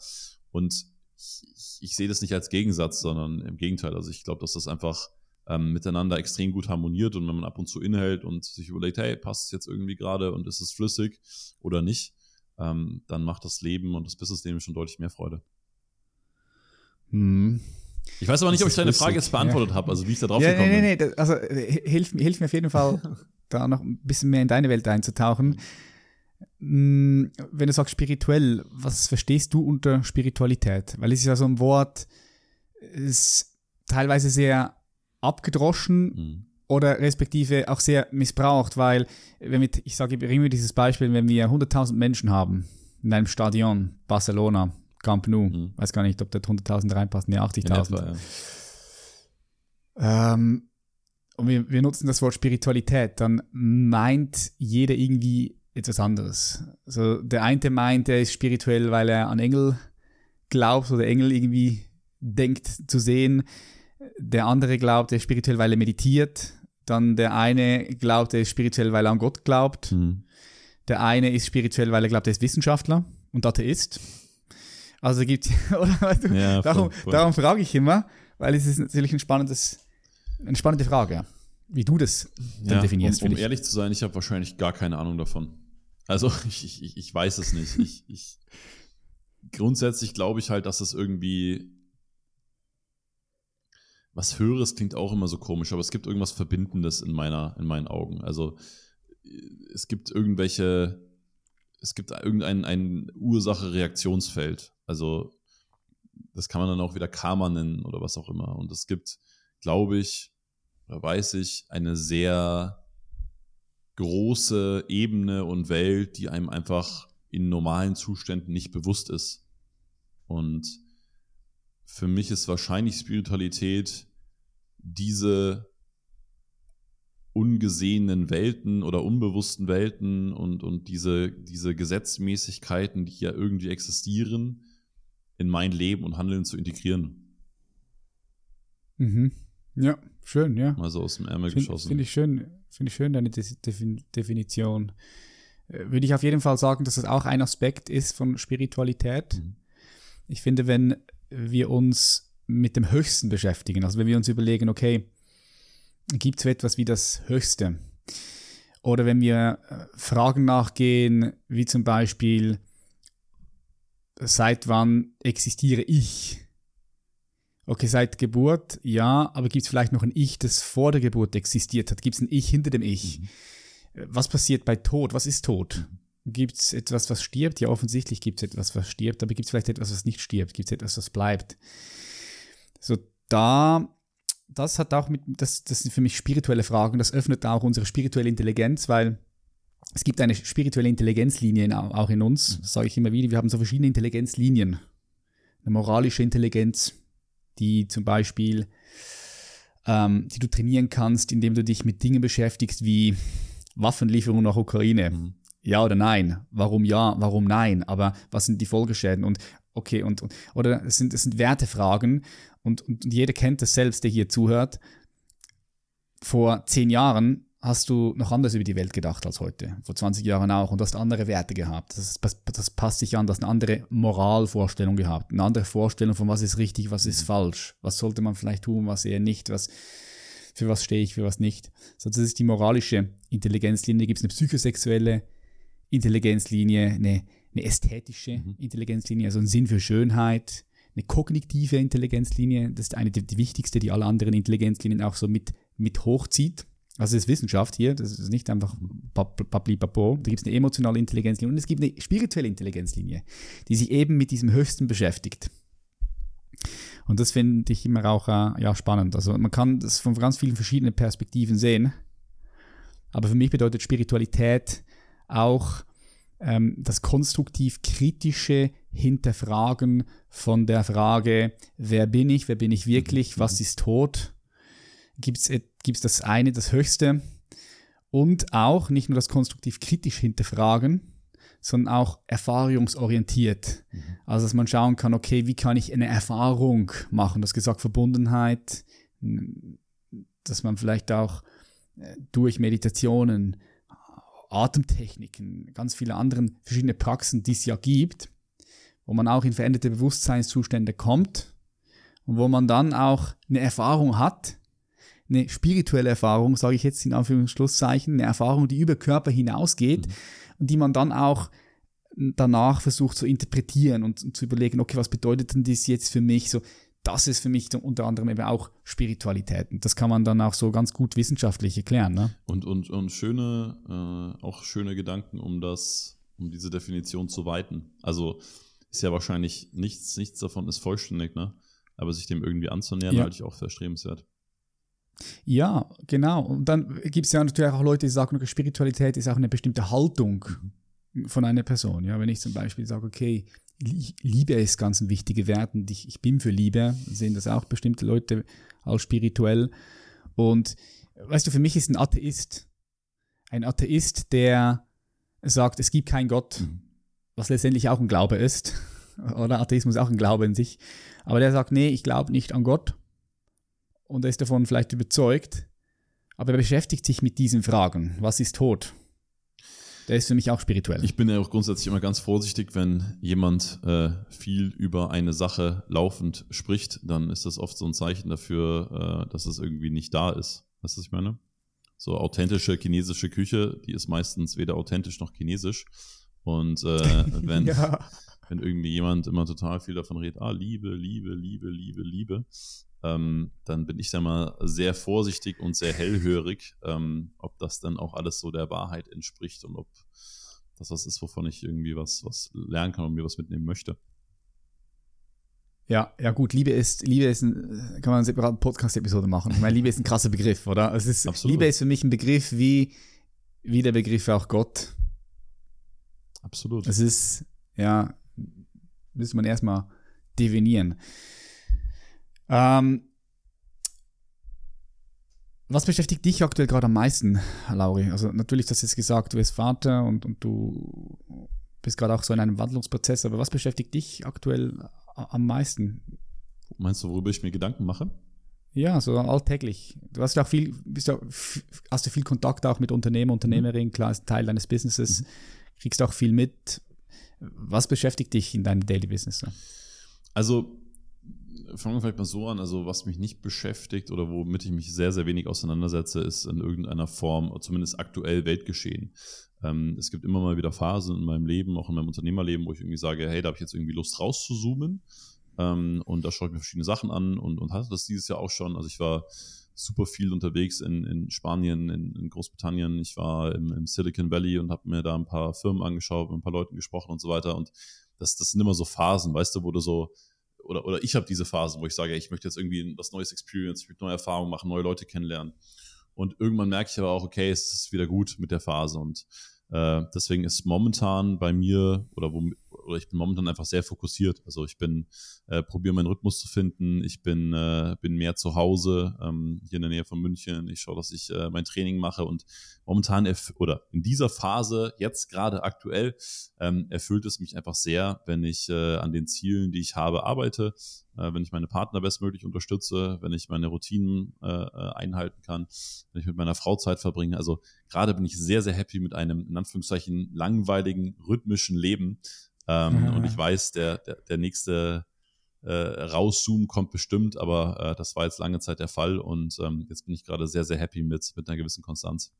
Speaker 1: Und ich, ich sehe das nicht als Gegensatz, sondern im Gegenteil. Also ich glaube, dass das einfach ähm, miteinander extrem gut harmoniert und wenn man ab und zu inhält und sich überlegt, hey, passt es jetzt irgendwie gerade und ist es flüssig oder nicht, ähm, dann macht das Leben und das Businessleben schon deutlich mehr Freude.
Speaker 2: Hm.
Speaker 1: Ich weiß aber nicht, ob ich deine Frage jetzt beantwortet ja. habe, also wie ich da drauf
Speaker 2: ja,
Speaker 1: gekommen
Speaker 2: nee, nee, nee, also hilf, hilf mir auf jeden Fall, da noch ein bisschen mehr in deine Welt einzutauchen. Hm, wenn du sagst spirituell, was verstehst du unter Spiritualität? Weil es ist ja so ein Wort, ist teilweise sehr abgedroschen mhm. oder respektive auch sehr missbraucht, weil wenn wir, ich sage immer dieses Beispiel, wenn wir 100.000 Menschen haben in einem Stadion, Barcelona, Camp Nou, mhm. weiß gar nicht, ob dort 100.000 reinpassen, nee, 80.000. Ja. Ähm, und wir, wir nutzen das Wort Spiritualität, dann meint jeder irgendwie etwas anderes. Also der eine meint, er ist spirituell, weil er an Engel glaubt oder Engel irgendwie denkt zu sehen. Der andere glaubt, er ist spirituell, weil er meditiert. Dann der eine glaubt, er ist spirituell, weil er an Gott glaubt. Mhm. Der eine ist spirituell, weil er glaubt, er ist Wissenschaftler und Atheist. Also gibt oder ja, darum, voll. darum frage ich immer, weil es ist natürlich ein spannendes, eine spannende Frage, wie du das
Speaker 1: ja, definierst. Um, um ehrlich zu sein, ich habe wahrscheinlich gar keine Ahnung davon. Also ich, ich, ich weiß es nicht. ich, ich, grundsätzlich glaube ich halt, dass es irgendwie was Höheres klingt auch immer so komisch, aber es gibt irgendwas Verbindendes in meiner, in meinen Augen. Also es gibt irgendwelche, es gibt irgendein ein Ursache-Reaktionsfeld. Also das kann man dann auch wieder Karma nennen oder was auch immer. Und es gibt, glaube ich, oder weiß ich, eine sehr große Ebene und Welt, die einem einfach in normalen Zuständen nicht bewusst ist. Und für mich ist wahrscheinlich Spiritualität diese ungesehenen Welten oder unbewussten Welten und, und diese, diese Gesetzmäßigkeiten, die ja irgendwie existieren, in mein Leben und Handeln zu integrieren.
Speaker 2: Mhm. Ja, schön, ja.
Speaker 1: Also aus dem Ärmel
Speaker 2: find,
Speaker 1: geschossen.
Speaker 2: Finde ich schön, finde ich schön, deine Definition. Äh, würde ich auf jeden Fall sagen, dass das auch ein Aspekt ist von Spiritualität. Mhm. Ich finde, wenn wir uns mit dem Höchsten beschäftigen, also wenn wir uns überlegen, okay, gibt es etwas wie das Höchste? Oder wenn wir äh, Fragen nachgehen, wie zum Beispiel, seit wann existiere ich? Okay, seit Geburt, ja, aber gibt es vielleicht noch ein Ich, das vor der Geburt existiert hat? Gibt es ein Ich hinter dem Ich? Mhm. Was passiert bei Tod? Was ist Tod? Gibt es etwas, was stirbt? Ja, offensichtlich gibt es etwas, was stirbt, aber gibt es vielleicht etwas, was nicht stirbt? Gibt es etwas, was bleibt? So, da, das hat auch mit, das, das sind für mich spirituelle Fragen, das öffnet auch unsere spirituelle Intelligenz, weil es gibt eine spirituelle Intelligenzlinie in, auch in uns, das sage ich immer wieder, wir haben so verschiedene Intelligenzlinien. Eine moralische Intelligenz, die zum Beispiel, ähm, die du trainieren kannst, indem du dich mit Dingen beschäftigst wie Waffenlieferung nach Ukraine. Mhm. Ja oder nein? Warum ja? Warum nein? Aber was sind die Folgeschäden? Und okay, und, und oder es sind, es sind Wertefragen und, und jeder kennt das selbst, der hier zuhört. Vor zehn Jahren hast du noch anders über die Welt gedacht als heute. Vor 20 Jahren auch. Und hast andere Werte gehabt. Das, das, das passt sich an. Du hast eine andere Moralvorstellung gehabt. Eine andere Vorstellung von was ist richtig, was ist falsch. Was sollte man vielleicht tun, was eher nicht. Was, für was stehe ich, für was nicht. So, das ist die moralische Intelligenzlinie. Da gibt es eine psychosexuelle Intelligenzlinie, eine, eine ästhetische mhm. Intelligenzlinie, also einen Sinn für Schönheit, eine kognitive Intelligenzlinie. Das ist eine die, die wichtigste, die alle anderen Intelligenzlinien auch so mit, mit hochzieht. Also das ist Wissenschaft hier, das ist nicht einfach papli papo. Da gibt es eine emotionale Intelligenzlinie und es gibt eine spirituelle Intelligenzlinie, die sich eben mit diesem Höchsten beschäftigt. Und das finde ich immer auch äh, ja, spannend. Also man kann das von ganz vielen verschiedenen Perspektiven sehen. Aber für mich bedeutet Spiritualität auch ähm, das konstruktiv-kritische Hinterfragen von der Frage, wer bin ich, wer bin ich wirklich, was ist Tod gibt es das eine, das Höchste. Und auch nicht nur das konstruktiv kritisch hinterfragen, sondern auch erfahrungsorientiert. Mhm. Also, dass man schauen kann, okay, wie kann ich eine Erfahrung machen? Das gesagt, Verbundenheit, dass man vielleicht auch äh, durch Meditationen, Atemtechniken, ganz viele andere verschiedene Praxen, die es ja gibt, wo man auch in veränderte Bewusstseinszustände kommt und wo man dann auch eine Erfahrung hat, eine spirituelle Erfahrung, sage ich jetzt in Anführungszeichen, eine Erfahrung, die über Körper hinausgeht mhm. und die man dann auch danach versucht zu interpretieren und, und, zu überlegen, okay, was bedeutet denn das jetzt für mich? So, das ist für mich unter anderem eben auch Spiritualität. Und das kann man dann auch so ganz gut wissenschaftlich erklären. Ne?
Speaker 1: Und, und, und schöne, äh, auch schöne Gedanken, um das, um diese Definition zu weiten. Also ist ja wahrscheinlich nichts, nichts davon ist vollständig, ne? Aber sich dem irgendwie anzunähern, ja. halte ich auch für erstrebenswert.
Speaker 2: Ja, genau. Und dann gibt es ja natürlich auch Leute, die sagen, Spiritualität ist auch eine bestimmte Haltung mhm. von einer Person. Ja, wenn ich zum Beispiel sage, okay, Liebe ist ganz ein wichtiger Wert und ich, ich bin für Liebe, sehen das auch bestimmte Leute als spirituell. Und weißt du, für mich ist ein Atheist ein Atheist, der sagt, es gibt keinen Gott, mhm. was letztendlich auch ein Glaube ist. Oder Atheismus ist auch ein Glaube in sich. Aber der sagt, nee, ich glaube nicht an Gott. Und er ist davon vielleicht überzeugt. Aber er beschäftigt sich mit diesen Fragen. Was ist Tod? Der ist für mich auch spirituell.
Speaker 1: Ich bin ja auch grundsätzlich immer ganz vorsichtig, wenn jemand äh, viel über eine Sache laufend spricht, dann ist das oft so ein Zeichen dafür, äh, dass es irgendwie nicht da ist. Weißt du, was ich meine? So authentische chinesische Küche, die ist meistens weder authentisch noch chinesisch. Und äh, wenn, ja. wenn irgendwie jemand immer total viel davon redet, ah, Liebe, Liebe, Liebe, Liebe, Liebe, ähm, dann bin ich da mal sehr vorsichtig und sehr hellhörig, ähm, ob das dann auch alles so der Wahrheit entspricht und ob das was ist, wovon ich irgendwie was, was lernen kann und mir was mitnehmen möchte.
Speaker 2: Ja, ja gut, Liebe ist, Liebe ist ein, kann man eine separate Podcast-Episode machen. Ich meine, Liebe ist ein krasser Begriff, oder? Es ist, Absolut. Liebe ist für mich ein Begriff wie, wie der Begriff auch Gott.
Speaker 1: Absolut.
Speaker 2: Es ist, ja, müsste man erstmal definieren. Ähm, was beschäftigt dich aktuell gerade am meisten, Lauri? Also natürlich, das jetzt gesagt, du bist Vater und, und du bist gerade auch so in einem Wandlungsprozess, aber was beschäftigt dich aktuell am meisten?
Speaker 1: Meinst du, worüber ich mir Gedanken mache?
Speaker 2: Ja, so alltäglich. Du hast ja auch viel, bist ja, hast du viel Kontakt auch mit Unternehmer, Unternehmerinnen, klar, ist Teil deines Businesses, mhm. kriegst auch viel mit. Was beschäftigt dich in deinem Daily Business?
Speaker 1: Also fangen wir vielleicht mal so an. Also, was mich nicht beschäftigt oder womit ich mich sehr, sehr wenig auseinandersetze, ist in irgendeiner Form, zumindest aktuell Weltgeschehen. Ähm, es gibt immer mal wieder Phasen in meinem Leben, auch in meinem Unternehmerleben, wo ich irgendwie sage, hey, da habe ich jetzt irgendwie Lust rauszuzoomen. Ähm, und da schaue ich mir verschiedene Sachen an und, und hatte das dieses Jahr auch schon. Also, ich war super viel unterwegs in, in Spanien, in, in Großbritannien. Ich war im, im Silicon Valley und habe mir da ein paar Firmen angeschaut, mit ein paar Leuten gesprochen und so weiter. Und das, das sind immer so Phasen, weißt du, wo du so oder, oder ich habe diese Phasen, wo ich sage, ich möchte jetzt irgendwie was Neues Experience, ich möchte neue Erfahrungen machen, neue Leute kennenlernen. Und irgendwann merke ich aber auch, okay, es ist wieder gut mit der Phase. Und äh, deswegen ist momentan bei mir, oder wo, oder ich bin momentan einfach sehr fokussiert. Also ich bin, äh, probiere meinen Rhythmus zu finden. Ich bin, äh, bin mehr zu Hause, ähm, hier in der Nähe von München. Ich schaue, dass ich äh, mein Training mache und momentan oder in dieser Phase, jetzt gerade aktuell, ähm, erfüllt es mich einfach sehr, wenn ich äh, an den Zielen, die ich habe, arbeite, äh, wenn ich meine Partner bestmöglich unterstütze, wenn ich meine Routinen äh, äh, einhalten kann, wenn ich mit meiner Frau Zeit verbringe. Also gerade bin ich sehr, sehr happy mit einem, in Anführungszeichen, langweiligen, rhythmischen Leben, ähm, mhm. Und ich weiß, der, der, der nächste äh, Rauszoom kommt bestimmt, aber äh, das war jetzt lange Zeit der Fall und ähm, jetzt bin ich gerade sehr, sehr happy mit, mit einer gewissen Konstanz.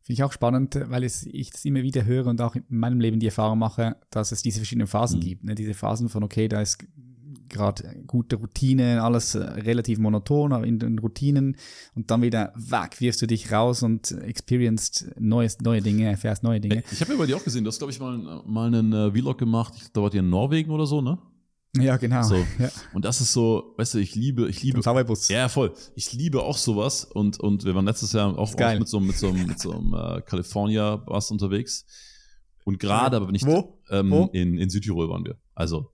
Speaker 2: Finde ich auch spannend, weil es, ich das immer wieder höre und auch in meinem Leben die Erfahrung mache, dass es diese verschiedenen Phasen mhm. gibt. Ne? Diese Phasen von, okay, da ist gerade gute Routine, alles äh, relativ monoton in den Routinen und dann wieder weg, wirfst du dich raus und experienced neues, neue Dinge, erfährst neue Dinge.
Speaker 1: Ich habe ja bei dir auch gesehen, du hast, glaube ich, mal, mal einen äh, Vlog gemacht, ich, da wart ihr in Norwegen oder so, ne?
Speaker 2: Ja, genau.
Speaker 1: So.
Speaker 2: Ja.
Speaker 1: Und das ist so, weißt du, ich liebe, ich liebe.
Speaker 2: Sauerbus.
Speaker 1: Ja, voll. Ich liebe auch sowas. Und, und wir waren letztes Jahr auch, auch mit so, mit so, mit so einem äh, California-Bus unterwegs. Und gerade, aber wenn ich.
Speaker 2: Wo?
Speaker 1: Ähm, Wo? In, in Südtirol waren wir. Also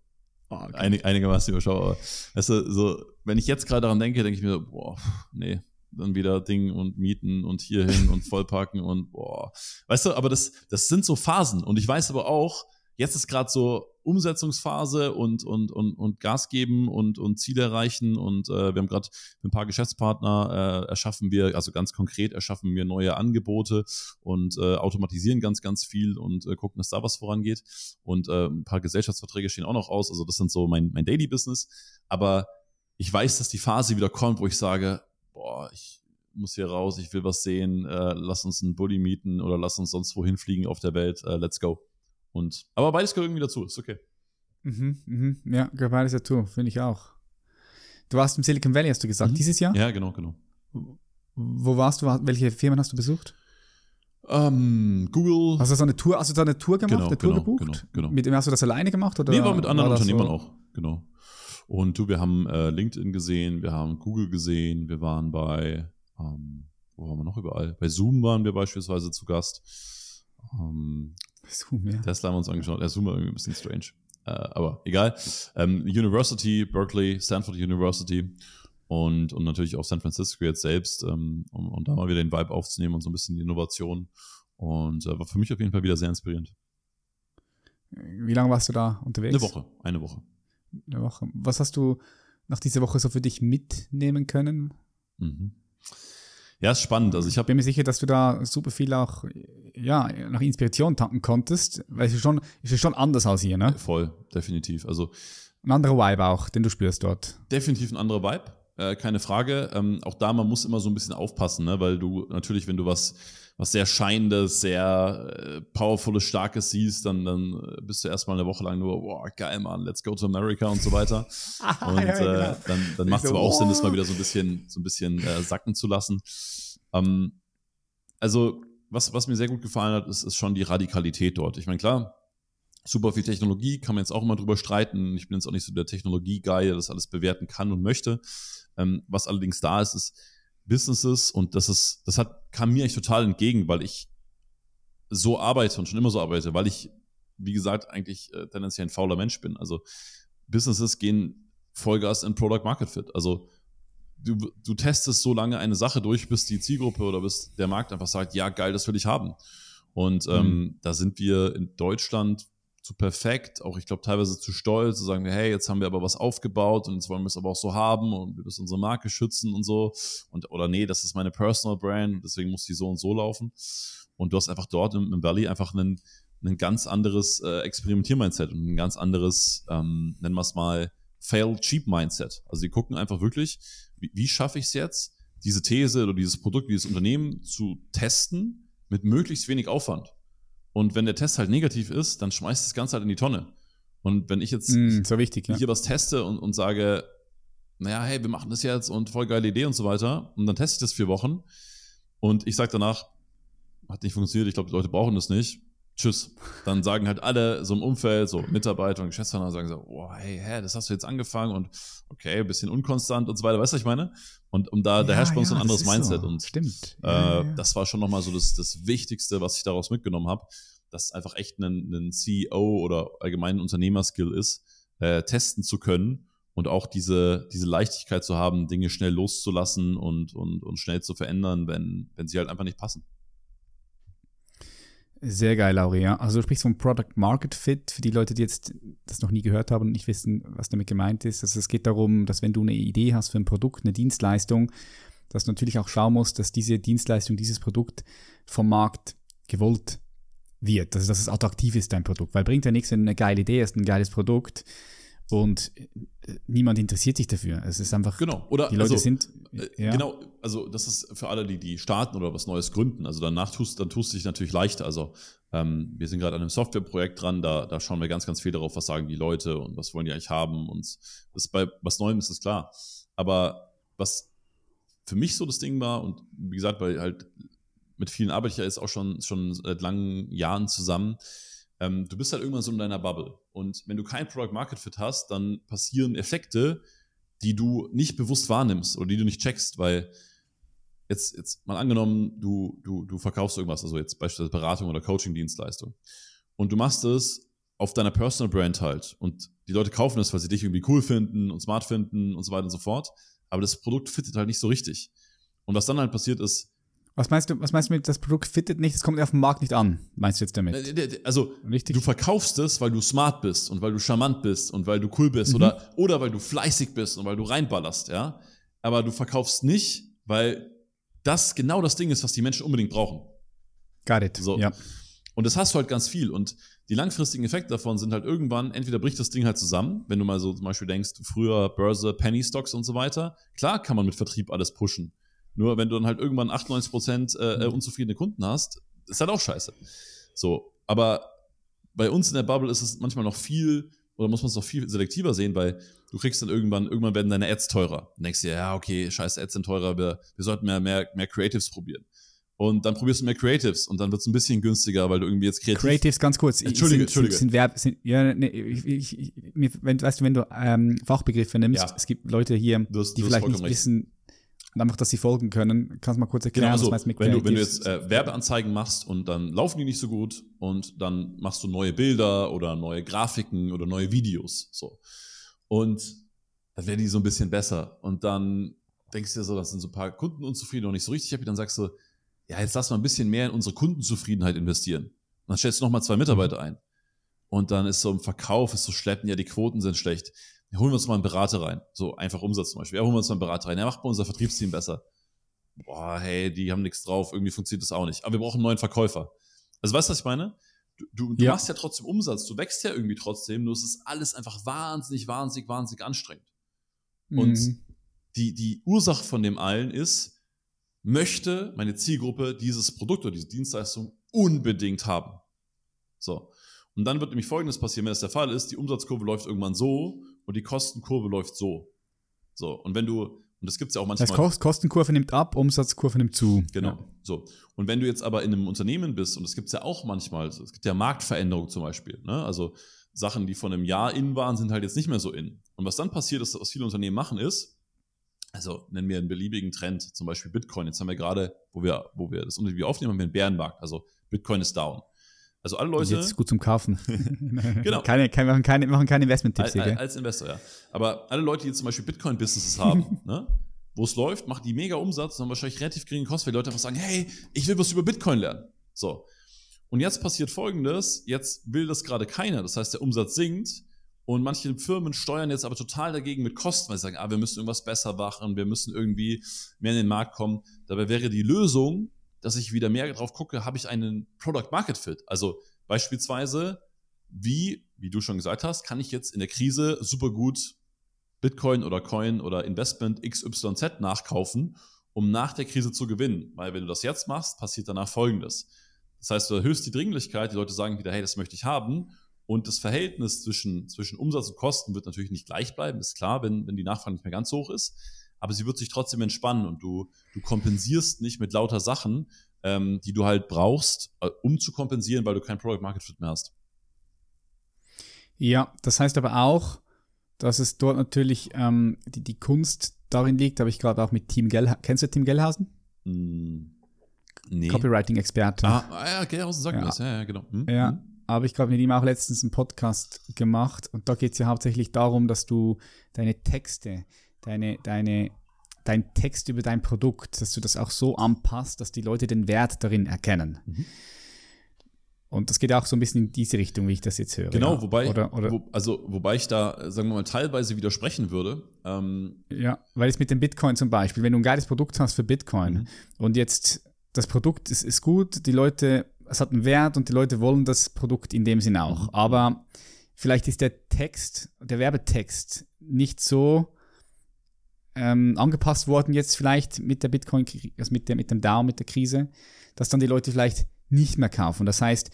Speaker 1: Oh, okay. Einig, einigermaßen überschaubar. Weißt du, so, wenn ich jetzt gerade daran denke, denke ich mir, boah, nee, dann wieder Ding und mieten und hierhin und vollpacken und boah. Weißt du, aber das, das sind so Phasen. Und ich weiß aber auch, jetzt ist gerade so Umsetzungsphase und, und, und, und Gas geben und, und Ziele erreichen. Und äh, wir haben gerade ein paar Geschäftspartner äh, erschaffen wir, also ganz konkret erschaffen wir neue Angebote und äh, automatisieren ganz, ganz viel und äh, gucken, dass da was vorangeht. Und äh, ein paar Gesellschaftsverträge stehen auch noch aus. Also das sind so mein, mein Daily Business. Aber ich weiß, dass die Phase wieder kommt, wo ich sage, boah, ich muss hier raus, ich will was sehen, äh, lass uns einen Bulli mieten oder lass uns sonst wohin fliegen auf der Welt, äh, let's go. Und, aber beides gehört irgendwie dazu, ist okay.
Speaker 2: Mhm, mhm. Ja, gehört beides dazu, finde ich auch. Du warst im Silicon Valley, hast du gesagt, mhm. dieses Jahr?
Speaker 1: Ja, genau, genau.
Speaker 2: Wo warst du? Welche Firmen hast du besucht?
Speaker 1: Um, ähm, Google.
Speaker 2: Hast du so eine Tour, hast du so eine Tour gemacht, genau, eine Tour genau, gebucht? Genau, genau. Mit hast du das alleine gemacht? Oder
Speaker 1: nee, war mit anderen war Unternehmern so? auch, genau. Und du, wir haben äh, LinkedIn gesehen, wir haben Google gesehen, wir waren bei, ähm, wo waren wir noch überall? Bei Zoom waren wir beispielsweise zu Gast. Ähm, Zoom, ja. Tesla haben wir uns angeschaut. Ja, Zoom war irgendwie ein bisschen strange. Äh, aber egal. Ähm, University, Berkeley, Stanford University und, und natürlich auch San Francisco jetzt selbst, ähm, um, um da mal wieder den Vibe aufzunehmen und so ein bisschen die Innovation. Und äh, war für mich auf jeden Fall wieder sehr inspirierend.
Speaker 2: Wie lange warst du da unterwegs?
Speaker 1: Eine Woche, eine Woche.
Speaker 2: Eine Woche. Was hast du nach dieser Woche so für dich mitnehmen können?
Speaker 1: Mhm. Ja, ist spannend. Also ich
Speaker 2: bin mir sicher, dass du da super viel auch ja, nach Inspiration tanken konntest, weil es ist schon, es ist schon anders als hier, ne?
Speaker 1: Voll, definitiv. Also
Speaker 2: ein anderer Vibe auch, den du spürst dort.
Speaker 1: Definitiv ein anderer Vibe, äh, keine Frage. Ähm, auch da, man muss immer so ein bisschen aufpassen, ne? weil du natürlich, wenn du was, was sehr Scheinendes, sehr äh, powervolles, Starkes siehst, dann, dann bist du erstmal eine Woche lang nur, boah, geil, Mann, let's go to America und so weiter. und ja, genau. äh, dann, dann macht es so, aber auch Sinn, das mal wieder so ein bisschen, so ein bisschen äh, sacken zu lassen. Ähm, also, was, was mir sehr gut gefallen hat, ist, ist schon die Radikalität dort. Ich meine, klar, super viel Technologie, kann man jetzt auch immer drüber streiten. Ich bin jetzt auch nicht so der Technologie-Guy, der das alles bewerten kann und möchte. Ähm, was allerdings da ist, ist Businesses und das ist, das hat, kam mir echt total entgegen, weil ich so arbeite und schon immer so arbeite, weil ich, wie gesagt, eigentlich äh, tendenziell ein fauler Mensch bin. Also Businesses gehen Vollgas in Product Market Fit. Also du, du testest so lange eine Sache durch, bis die Zielgruppe oder bis der Markt einfach sagt, ja, geil, das will ich haben. Und ähm, mhm. da sind wir in Deutschland zu perfekt, auch ich glaube teilweise zu stolz, zu sagen, hey, jetzt haben wir aber was aufgebaut und jetzt wollen wir es aber auch so haben und wir müssen unsere Marke schützen und so. Und oder nee, das ist meine Personal Brand, deswegen muss die so und so laufen. Und du hast einfach dort im, im Valley einfach einen, ein ganz anderes äh, Experimentier-Mindset und ein ganz anderes, ähm, nennen wir es mal, Fail-Cheap-Mindset. Also die gucken einfach wirklich, wie, wie schaffe ich es jetzt, diese These oder dieses Produkt, dieses Unternehmen zu testen mit möglichst wenig Aufwand. Und wenn der Test halt negativ ist, dann schmeißt das Ganze halt in die Tonne. Und wenn ich jetzt
Speaker 2: mm, so wichtig,
Speaker 1: ja. hier was teste und, und sage, naja, hey, wir machen das jetzt und voll geile Idee und so weiter, und dann teste ich das vier Wochen und ich sage danach, hat nicht funktioniert, ich glaube, die Leute brauchen das nicht, tschüss. Dann sagen halt alle so im Umfeld, so Mitarbeiter und Geschäftsführer sagen so, oh, hey, hä, das hast du jetzt angefangen und okay, bisschen unkonstant und so weiter, weißt du, was ich meine? Und um da, ja, da herrscht bei uns ja, ein anderes Mindset so. und
Speaker 2: Stimmt.
Speaker 1: Äh, ja, das war schon nochmal so das, das Wichtigste, was ich daraus mitgenommen habe, dass einfach echt ein, ein CEO oder allgemein Unternehmerskill ist, äh, testen zu können und auch diese, diese Leichtigkeit zu haben, Dinge schnell loszulassen und, und, und schnell zu verändern, wenn, wenn sie halt einfach nicht passen.
Speaker 2: Sehr geil, Lauri, ja. Also du sprichst vom Product Market Fit für die Leute, die jetzt das noch nie gehört haben und nicht wissen, was damit gemeint ist. Also es geht darum, dass wenn du eine Idee hast für ein Produkt, eine Dienstleistung, dass du natürlich auch schauen musst, dass diese Dienstleistung, dieses Produkt vom Markt gewollt wird. Also dass es attraktiv ist, dein Produkt. Weil bringt ja nichts, wenn eine geile Idee ist, ein geiles Produkt und äh, niemand interessiert sich dafür. Es ist einfach,
Speaker 1: genau. oder,
Speaker 2: die Leute
Speaker 1: also,
Speaker 2: sind.
Speaker 1: Äh, ja. Genau, also das ist für alle, die, die starten oder was Neues gründen. Also danach tust, dann tust du dich natürlich leichter. Also ähm, wir sind gerade an einem Softwareprojekt dran, da, da schauen wir ganz, ganz viel darauf, was sagen die Leute und was wollen die eigentlich haben. Und das bei was Neuem ist das klar. Aber was für mich so das Ding war, und wie gesagt, weil halt mit vielen arbeite ich ja jetzt auch schon, schon seit langen Jahren zusammen, ähm, du bist halt irgendwann so in deiner Bubble. Und wenn du kein Product Market Fit hast, dann passieren Effekte, die du nicht bewusst wahrnimmst oder die du nicht checkst, weil jetzt, jetzt mal angenommen, du, du, du verkaufst irgendwas, also jetzt beispielsweise Beratung oder Coaching-Dienstleistung. Und du machst es auf deiner Personal Brand halt. Und die Leute kaufen es, weil sie dich irgendwie cool finden und smart finden und so weiter und so fort. Aber das Produkt fittet halt nicht so richtig. Und was dann halt passiert ist,
Speaker 2: Was meinst du, was meinst du mit, das Produkt fittet nicht, es kommt auf den Markt nicht an, meinst du jetzt damit?
Speaker 1: Äh, also, Richtig? du verkaufst es, weil du smart bist und weil du charmant bist und weil du cool bist mhm. oder, oder weil du fleißig bist und weil du reinballerst, ja. Aber du verkaufst nicht, weil das genau das Ding ist, was die Menschen unbedingt brauchen.
Speaker 2: Got it.
Speaker 1: So. Ja. Und das hast du halt ganz viel. Und die langfristigen Effekte davon sind halt irgendwann, entweder bricht das Ding halt zusammen, wenn du mal so zum Beispiel denkst, früher Börse, Penny Stocks und so weiter. Klar kann man mit Vertrieb alles pushen. Nur wenn du dann halt irgendwann 98 Prozent äh, äh, mhm. unzufriedene Kunden hast, ist halt auch scheiße. So, aber bei uns in der Bubble ist es manchmal noch viel, oder muss man es noch viel selektiver sehen, weil du kriegst dann irgendwann, irgendwann werden deine Ads teurer. Und denkst dir, ja, okay, scheiße, Ads sind teurer, wir, wir sollten mehr, mehr, mehr Creatives probieren. Und dann probierst du mehr Creatives und dann wird es ein bisschen günstiger, weil du irgendwie jetzt
Speaker 2: kreativ. Creatives, ganz kurz.
Speaker 1: Entschuldige, sind, Entschuldige.
Speaker 2: Sind, Verb, sind, ja, nee, ich, ich, wenn, weißt du, wenn du ähm, Fachbegriffe nimmst, ja. es gibt Leute hier, hast, die vielleicht nicht wissen, und einfach, dass sie folgen können. Kannst du mal kurz erklären, genau,
Speaker 1: also, was meinst wenn du, wenn du jetzt äh, Werbeanzeigen machst und dann laufen die nicht so gut und dann machst du neue Bilder oder neue Grafiken oder neue Videos. So. Und dann werden die so ein bisschen besser. Und dann denkst du dir so, das sind so ein paar Kunden unzufrieden und nicht so richtig happy. Dann sagst du, ja, jetzt lass mal ein bisschen mehr in unsere Kundenzufriedenheit investieren. Und dann stellst du nochmal zwei Mitarbeiter ein. Und dann ist so im Verkauf, ist so schleppen, ja, die Quoten sind schlecht holen wir uns mal einen Berater rein. So einfach Umsatz zum Beispiel. Ja, holen wir uns mal einen Berater rein. Ja, macht bei unser Vertriebsteam besser. Boah, hey, die haben nichts drauf, irgendwie funktioniert das auch nicht. Aber wir brauchen einen neuen Verkäufer. Also weißt du, was ich meine? Du, du, du ja. machst ja trotzdem Umsatz, du wächst ja irgendwie trotzdem, nur es ist alles einfach wahnsinnig, wahnsinnig, wahnsinnig anstrengend. Mhm. Und die, die Ursache von dem allen ist, möchte meine Zielgruppe dieses Produkt oder diese Dienstleistung unbedingt haben. So. Und dann wird nämlich Folgendes passieren, wenn das der Fall ist, die Umsatzkurve läuft irgendwann so und die Kostenkurve läuft so. So, und wenn du, und das gibt es ja auch manchmal. Das
Speaker 2: heißt, Kostenkurve nimmt ab, Umsatzkurve nimmt zu.
Speaker 1: Genau, ja. so. Und wenn du jetzt aber in einem Unternehmen bist, und das gibt es ja auch manchmal, es gibt ja Marktveränderungen zum Beispiel, ne? also Sachen, die von einem Jahr in waren, sind halt jetzt nicht mehr so in. Und was dann passiert ist, was viele Unternehmen machen, ist, also nennen wir einen beliebigen Trend, zum Beispiel Bitcoin. Jetzt haben wir gerade, wo wir, wo wir das Interview aufnehmen, haben wir einen Bärenmarkt. Also Bitcoin ist down. Also alle Leute.
Speaker 2: Jetzt gut zum Kaufen. genau. Keine, keine, machen keine, machen keine Investment-Tipps
Speaker 1: hier. Als, als Investor, ja. Aber alle Leute, die zum Beispiel Bitcoin-Businesses haben, ne, wo es läuft, machen die mega Umsatz, haben wahrscheinlich relativ geringe Kosten, weil die Leute einfach sagen, hey, ich will was über Bitcoin lernen. So. Und jetzt passiert folgendes, jetzt will das gerade keiner. Das heißt, der Umsatz sinkt und manche Firmen steuern jetzt aber total dagegen mit Kosten, weil sie sagen, ah, wir müssen irgendwas besser machen, wir müssen irgendwie mehr in den Markt kommen. Dabei wäre die Lösung, dass ich wieder mehr drauf gucke, habe ich einen Product Market Fit? Also beispielsweise, wie, wie du schon gesagt hast, kann ich jetzt in der Krise super gut Bitcoin oder Coin oder Investment XYZ nachkaufen, um nach der Krise zu gewinnen. Weil wenn du das jetzt machst, passiert danach Folgendes. Das heißt, du erhöhst die Dringlichkeit, die Leute sagen wieder, hey, das möchte ich haben. Und das Verhältnis zwischen, zwischen Umsatz und Kosten wird natürlich nicht gleich bleiben, ist klar, wenn, wenn die Nachfrage nicht mehr ganz hoch ist aber sie wird sich trotzdem entspannen und du, du kompensierst nicht mit lauter Sachen, ähm, die du halt brauchst, äh, um zu kompensieren, weil du kein Product Market Fit mehr hast.
Speaker 2: Ja, das heißt aber auch, dass es dort natürlich ähm, die, die Kunst darin liegt, habe ich gerade auch mit Team Gellhausen. Kennst du Team Gellhausen? Mm, nee. Copywriting-Experte.
Speaker 1: Ah, ah, ja, Gellhausen sagt ja. das. Ja, ja, genau.
Speaker 2: Hm, ja, hm. aber ich glaube, mit ihm auch letztens einen Podcast gemacht und da geht es ja hauptsächlich darum, dass du deine Texte, deine, deine, dein Text über dein Produkt, dass du das auch so anpasst, dass die Leute den Wert darin erkennen. Mhm. Und das geht auch so ein bisschen in diese Richtung, wie ich das jetzt höre.
Speaker 1: Genau, ja. wobei, oder, oder, wo, also, wobei ich da, sagen wir mal, teilweise widersprechen würde. Ähm
Speaker 2: ja, weil es mit dem Bitcoin zum Beispiel, wenn du ein geiles Produkt hast für Bitcoin mhm. und jetzt das Produkt ist, ist gut, die Leute, es hat einen Wert und die Leute wollen das Produkt in dem Sinn auch. Mhm. Aber vielleicht ist der Text, der Werbetext nicht so ähm, angepasst worden jetzt vielleicht mit der Bitcoin, also mit, der, mit dem DAO, mit der Krise, dass dann die Leute vielleicht nicht mehr kaufen. Das heißt,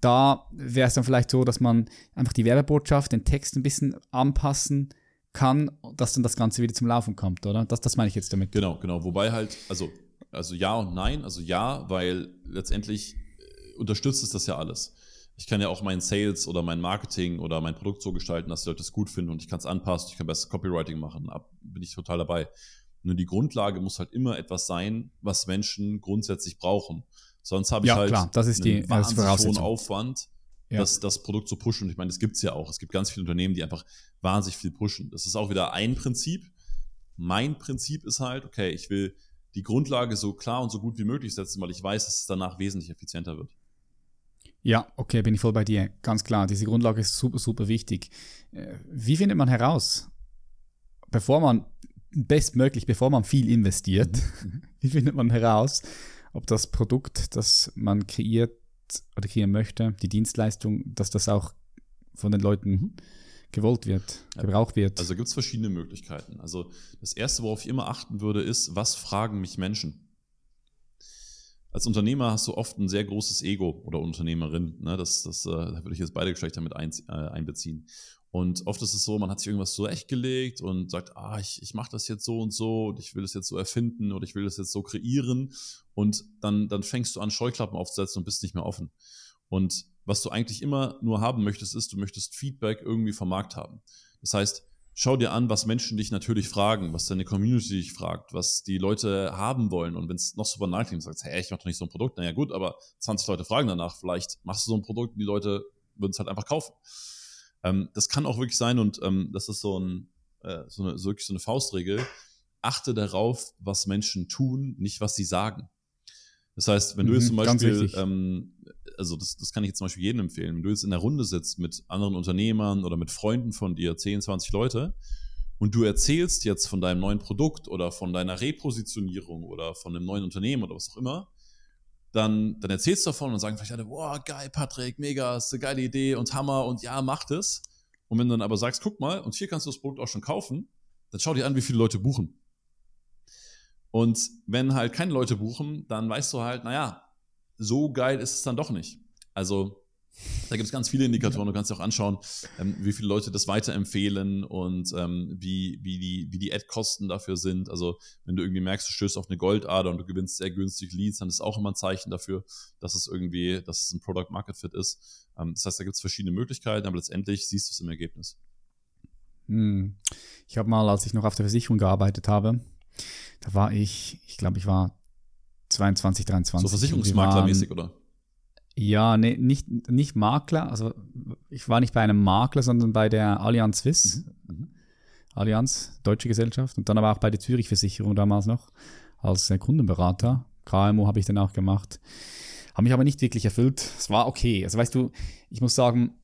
Speaker 2: da wäre es dann vielleicht so, dass man einfach die Werbebotschaft, den Text ein bisschen anpassen kann, dass dann das Ganze wieder zum Laufen kommt, oder? Das, das meine ich jetzt damit.
Speaker 1: Genau, genau. Wobei halt, also, also ja und nein. Also ja, weil letztendlich äh, unterstützt es das ja alles ich kann ja auch meinen Sales oder mein Marketing oder mein Produkt so gestalten, dass die Leute es gut finden und ich kann es anpassen, ich kann besser Copywriting machen, ab, bin ich total dabei. Nur die Grundlage muss halt immer etwas sein, was Menschen grundsätzlich brauchen. Sonst habe ich ja, halt
Speaker 2: klar, das ist die,
Speaker 1: einen wahnsinnig hohen Aufwand, ja. das, das Produkt zu pushen. Und ich meine, das gibt's ja auch. Es gibt ganz viele Unternehmen, die einfach wahnsinnig viel pushen. Das ist auch wieder ein Prinzip. Mein Prinzip ist halt, okay, ich will die Grundlage so klar und so gut wie möglich setzen, weil ich weiß, dass es danach wesentlich effizienter wird.
Speaker 2: Ja, okay, bin ich voll bei dir. Ganz klar, diese Grundlage ist super, super wichtig. Äh, wie findet man heraus, bevor man, bestmöglich, bevor man viel investiert, wie findet man heraus, ob das Produkt, das man kreiert oder kreieren möchte, die Dienstleistung, dass das auch von den Leuten mhm. gewollt wird, gebraucht wird?
Speaker 1: Also gibt es verschiedene Möglichkeiten. Also das Erste, worauf ich immer achten würde, ist, was fragen mich Menschen? Als Unternehmer hast du oft ein sehr großes Ego oder Unternehmerin. Ne? Das, das, äh, würde ich jetzt beide Geschlechter mit ein, äh, einbeziehen. Und oft ist es so, man hat sich irgendwas zurechtgelegt und sagt, ah, ich, ich mache das jetzt so und so und ich will das jetzt so erfinden oder ich will das jetzt so kreieren. Und dann, dann fängst du an, Scheuklappen aufzusetzen und bist nicht mehr offen. Und was du eigentlich immer nur haben möchtest, ist, du möchtest Feedback irgendwie vom Markt haben. Das heißt, schau dir an, was Menschen dich natürlich fragen, was deine Community dich fragt, was die Leute haben wollen. Und wenn es noch so banal klingt, sagst, hey, ich mache doch nicht so ein Produkt, naja gut, aber 20 Leute fragen danach, vielleicht machst du so ein Produkt und die Leute würden es halt einfach kaufen. Ähm, das kann auch wirklich sein und ähm, das ist so, ein, äh, so, eine, so wirklich so eine Faustregel. Achte darauf, was Menschen tun, nicht was sie sagen. Das heißt, wenn du jetzt mhm, zum Beispiel, ähm, also das, das kann ich jetzt zum Beispiel jedem empfehlen, wenn du jetzt in der Runde sitzt mit anderen Unternehmern oder mit Freunden von dir, 10, 20 Leute, und du erzählst jetzt von deinem neuen Produkt oder von deiner Repositionierung oder von einem neuen Unternehmen oder was auch immer, dann, dann erzählst du davon und sagen vielleicht alle, boah, geil, Patrick, mega, ist eine geile Idee und Hammer und ja, mach das. Und wenn du dann aber sagst, guck mal, und hier kannst du das Produkt auch schon kaufen, dann schau dir an, wie viele Leute buchen. Und wenn halt keine Leute buchen, dann weißt du halt, naja, so geil ist es dann doch nicht. Also da gibt es ganz viele Indikatoren. Du kannst dir auch anschauen, ähm, wie viele Leute das weiterempfehlen und ähm, wie, wie die, wie die Ad-Kosten dafür sind. Also wenn du irgendwie merkst, du stößt auf eine Goldader und du gewinnst sehr günstig Leads, dann ist auch immer ein Zeichen dafür, dass es irgendwie, dass es ein Product Market Fit ist. Ähm, das heißt, da gibt es verschiedene Möglichkeiten, aber letztendlich siehst du es im Ergebnis.
Speaker 2: Hm. Ich habe mal, als ich noch auf der Versicherung gearbeitet habe, da war ich, ich glaube, ich war 22, 23.
Speaker 1: So versicherungsmaklermäßig, oder?
Speaker 2: Ja, nee, nicht, nicht Makler. Also ich war nicht bei einem Makler, sondern bei der Allianz Swiss. Mhm. mhm. Allianz, deutsche Gesellschaft. Und dann aber auch bei der Zürich Versicherung damals noch als äh, Kundenberater. KMU habe ich dann auch gemacht. Habe mich aber nicht wirklich erfüllt. Es war okay. Also weißt du, ich muss sagen,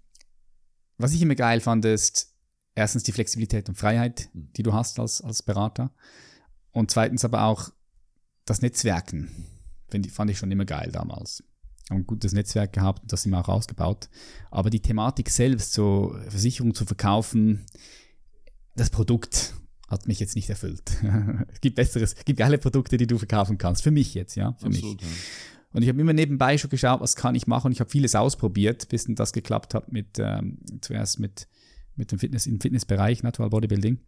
Speaker 2: was ich immer geil fand, ist erstens die Flexibilität und Freiheit, mhm. die du hast als, als Berater. Und zweitens aber auch das Netzwerken. Find, fand ich schon immer geil damals. Haben ein gutes Netzwerk gehabt und das sind wir auch ausgebaut. Aber die Thematik selbst, so Versicherung zu verkaufen, das Produkt hat mich jetzt nicht erfüllt. es gibt besseres, es gibt geile Produkte, die du verkaufen kannst. Für mich jetzt, ja. Für Absolut, mich. Ja. Und ich habe immer nebenbei schon geschaut, was kann ich machen. Und ich habe vieles ausprobiert, bis das geklappt hat mit ähm, zuerst mit, mit dem Fitness im Fitnessbereich, Natural Bodybuilding.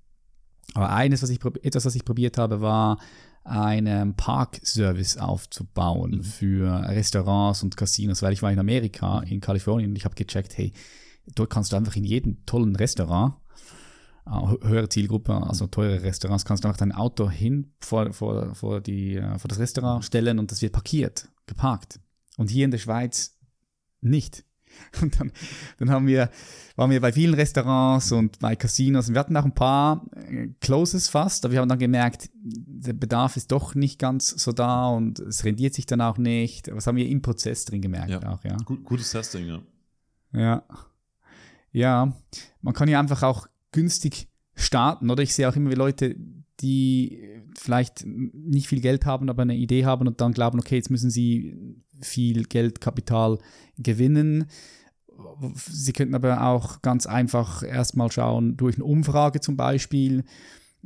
Speaker 2: Aber eines, was ich, etwas, was ich probiert habe, war einen Parkservice aufzubauen mhm. für Restaurants und Casinos, weil ich war in Amerika, in Kalifornien und ich habe gecheckt, hey, dort kannst du einfach in jedem tollen Restaurant, äh, höhere Zielgruppe, also teure Restaurants, kannst du einfach dein Auto hin vor, vor, vor, die, äh, vor das Restaurant stellen und das wird parkiert, geparkt. Und hier in der Schweiz nicht. Und dann, dann haben wir, waren wir bei vielen Restaurants und bei Casinos und wir hatten auch ein paar äh, Closes fast, aber wir haben dann gemerkt, der Bedarf ist doch nicht ganz so da und es rendiert sich dann auch nicht. Was haben wir im Prozess drin gemerkt
Speaker 1: ja.
Speaker 2: auch, ja.
Speaker 1: Gut, gutes Testing, ja.
Speaker 2: Ja. Ja, man kann ja einfach auch günstig starten, oder? Ich sehe auch immer wie Leute, die vielleicht nicht viel Geld haben, aber eine Idee haben und dann glauben, okay, jetzt müssen sie viel Geld, Kapital gewinnen. Sie könnten aber auch ganz einfach erstmal schauen, durch eine Umfrage zum Beispiel,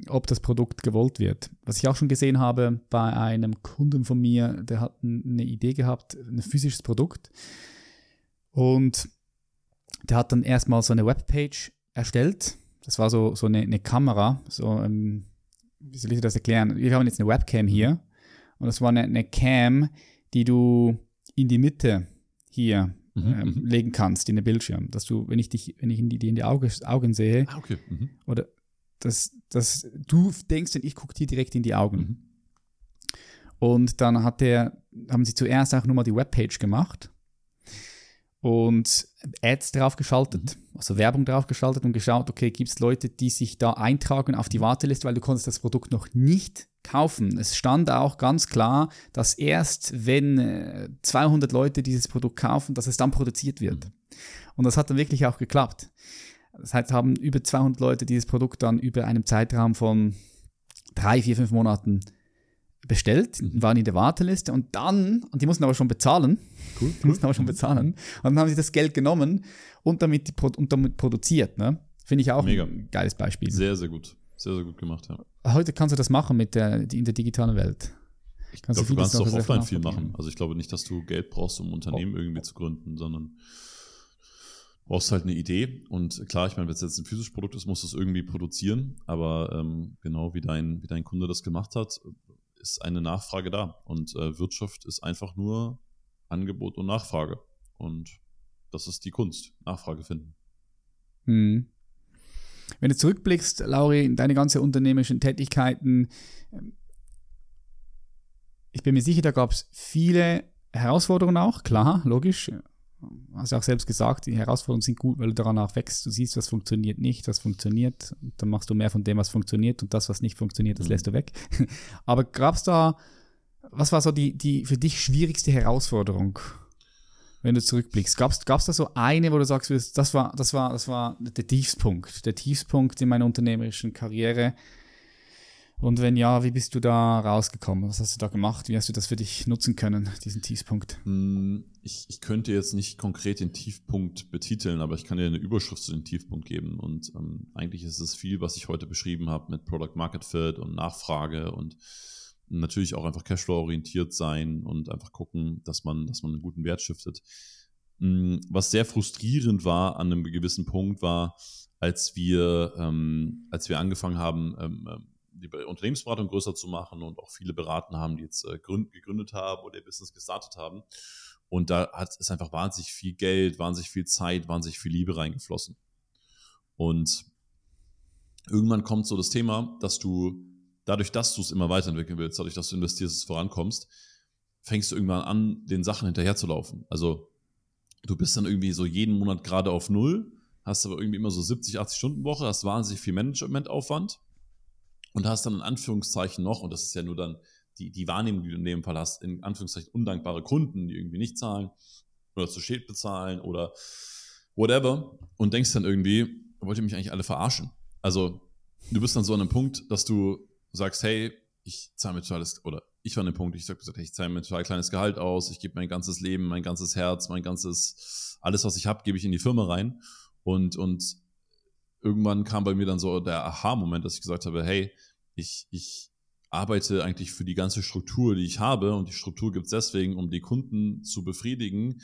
Speaker 2: ob das Produkt gewollt wird. Was ich auch schon gesehen habe bei einem Kunden von mir, der hat eine Idee gehabt, ein physisches Produkt. Und der hat dann erstmal so eine Webpage erstellt. Das war so, so eine, eine Kamera, so, ähm, wie soll ich das erklären? Wir haben jetzt eine Webcam hier. Und das war eine, eine Cam, die du in die Mitte hier mhm, ähm, mhm. legen kannst, in den Bildschirm. Dass du, wenn ich dich, wenn ich in die, die in die Auge, Augen sehe, ah, okay. mhm. oder dass, dass du denkst, ich gucke dir direkt in die Augen. Mhm. Und dann hat der, haben sie zuerst auch nur mal die Webpage gemacht und Ads draufgeschaltet, mhm. also Werbung draufgeschaltet und geschaut, okay, gibt es Leute, die sich da eintragen auf die Warteliste, weil du konntest das Produkt noch nicht kaufen. Es stand auch ganz klar, dass erst wenn 200 äh, Leute dieses Produkt kaufen, dass es dann produziert wird. Mhm. Und das hat dann wirklich auch geklappt. Das heißt, haben über 200 Leute dieses Produkt dann über einen Zeitraum von drei, vier, fünf Monaten bestellt, mhm. waren in der Warteliste und dann, und die mussten aber schon bezahlen, cool, cool. mussten aber schon bezahlen, und dann haben sie das Geld genommen und damit, und damit produziert. Ne? Finde ich auch Mega. ein geiles Beispiel.
Speaker 1: Sehr, sehr gut. Sehr, sehr gut gemacht, ja.
Speaker 2: Heute kannst du das machen mit der, in der digitalen Welt.
Speaker 1: Ich glaube, du kannst auch offline viel machen. Also ich glaube nicht, dass du Geld brauchst, um ein Unternehmen oh. irgendwie zu gründen, sondern brauchst halt eine Idee. Und klar, ich meine, wenn es jetzt ein physisches Produkt ist, musst du es irgendwie produzieren. Aber ähm, genau wie dein, wie dein Kunde das gemacht hat, ist eine Nachfrage da. Und äh, Wirtschaft ist einfach nur Angebot und Nachfrage. Und das ist die Kunst, Nachfrage finden.
Speaker 2: Hm. Wenn du zurückblickst, Lauri, in deine ganze unternehmerischen Tätigkeiten, ähm, ich bin mir sicher, da gab es viele Herausforderungen auch, klar, logisch. Hast du auch selbst gesagt, die Herausforderungen sind gut, weil du daran auch wächst. Du siehst, was funktioniert nicht, was funktioniert. Und dann machst du mehr von dem, was funktioniert und das, was nicht funktioniert, das mhm. lässt du weg. Aber gab es da, was war so die, die für dich schwierigste Herausforderung wenn du zurückblickst? Gab es da so eine, wo du sagst, das war, das war, das war der Tiefspunkt, der Tiefspunkt in meiner unternehmerischen Karriere? Und wenn ja, wie bist du da rausgekommen? Was hast du da gemacht? Wie hast du das für dich nutzen können, diesen Tiefpunkt?
Speaker 1: Hm, ich, ich könnte jetzt nicht konkret den Tiefpunkt betiteln, aber ich kann dir eine Überschrift zu dem Tiefpunkt geben. Und ähm, eigentlich ist es viel, was ich heute beschrieben habe mit Product Market Fit und Nachfrage und natürlich auch einfach Cashflow-orientiert sein und einfach gucken, dass man, dass man einen guten Wert shiftet. Mm, was sehr frustrierend war an einem gewissen Punkt war, als wir, ähm, als wir angefangen haben, ähm, ähm die Unternehmensberatung größer zu machen und auch viele beraten haben, die jetzt äh, gründ, gegründet haben oder ihr Business gestartet haben. Und da hat es einfach wahnsinnig viel Geld, wahnsinnig viel Zeit, wahnsinnig viel Liebe reingeflossen. Und irgendwann kommt so das Thema, dass du dadurch, dass du es immer weiterentwickeln willst, dadurch, dass du investierst, es vorankommst, fängst du irgendwann an, den Sachen hinterherzulaufen. Also du bist dann irgendwie so jeden Monat gerade auf Null, hast aber irgendwie immer so 70, 80 Stunden Woche, hast wahnsinnig viel Managementaufwand und hast dann in Anführungszeichen noch, und das ist ja nur dann die, die Wahrnehmung, die du in dem Fall hast, in Anführungszeichen undankbare Kunden, die irgendwie nicht zahlen oder zu spät bezahlen oder whatever und denkst dann irgendwie, wollt ihr mich eigentlich alle verarschen? Also du bist dann so an einem Punkt, dass du sagst, hey, ich zahle mir totales, oder ich war an dem Punkt, ich sage, hey, ich zahle mir total kleines Gehalt aus, ich gebe mein ganzes Leben, mein ganzes Herz, mein ganzes, alles, was ich habe, gebe ich in die Firma rein. Und, und irgendwann kam bei mir dann so der Aha-Moment, dass ich gesagt habe, hey, ich, ich arbeite eigentlich für die ganze Struktur, die ich habe. Und die Struktur gibt es deswegen, um die Kunden zu befriedigen,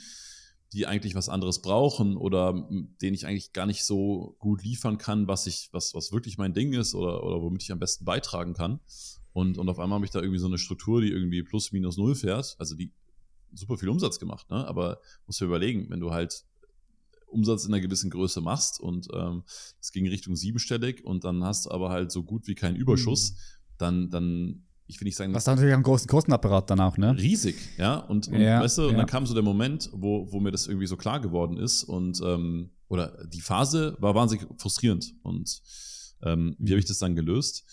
Speaker 1: die eigentlich was anderes brauchen oder denen ich eigentlich gar nicht so gut liefern kann, was ich, was, was wirklich mein Ding ist oder, oder womit ich am besten beitragen kann. Und, und auf einmal habe ich da irgendwie so eine Struktur, die irgendwie plus minus null fährt, also die super viel Umsatz gemacht, ne? Aber musst du überlegen, wenn du halt Umsatz in einer gewissen Größe machst und ähm, es ging Richtung siebenstellig und dann hast du aber halt so gut wie keinen Überschuss, mhm. dann, dann ich will nicht sagen.
Speaker 2: Was da natürlich einen großen Kostenapparat dann auch, ne?
Speaker 1: Riesig, ja. Und, und ja, weißt du, ja. und dann kam so der Moment, wo, wo mir das irgendwie so klar geworden ist und ähm, oder die Phase war wahnsinnig frustrierend. Und ähm, wie habe ich das dann gelöst?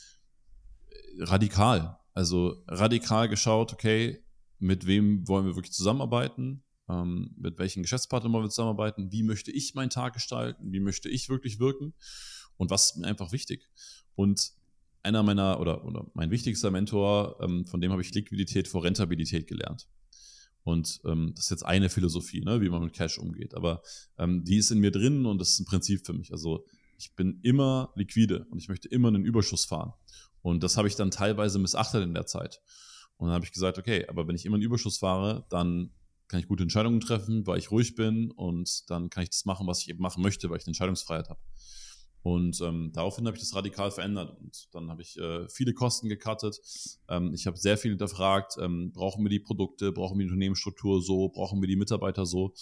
Speaker 1: Radikal. Also radikal geschaut, okay, mit wem wollen wir wirklich zusammenarbeiten? Ähm, mit welchen Geschäftspartnern wollen wir zusammenarbeiten? Wie möchte ich meinen Tag gestalten? Wie möchte ich wirklich wirken? Und was ist mir einfach wichtig? Und einer meiner oder, oder mein wichtigster Mentor, ähm, von dem habe ich Liquidität vor Rentabilität gelernt. Und ähm, das ist jetzt eine Philosophie, ne, wie man mit Cash umgeht. Aber ähm, die ist in mir drin und das ist ein Prinzip für mich. Also ich bin immer liquide und ich möchte immer einen Überschuss fahren. Und das habe ich dann teilweise missachtet in der Zeit. Und dann habe ich gesagt, okay, aber wenn ich immer einen Überschuss fahre, dann kann ich gute Entscheidungen treffen, weil ich ruhig bin und dann kann ich das machen, was ich eben machen möchte, weil ich eine Entscheidungsfreiheit habe. Und ähm, daraufhin habe ich das radikal verändert und dann habe ich äh, viele Kosten gecuttet. Ähm, ich habe sehr viel hinterfragt, ähm, brauchen wir die Produkte, brauchen wir die Unternehmensstruktur so, brauchen wir die Mitarbeiter so.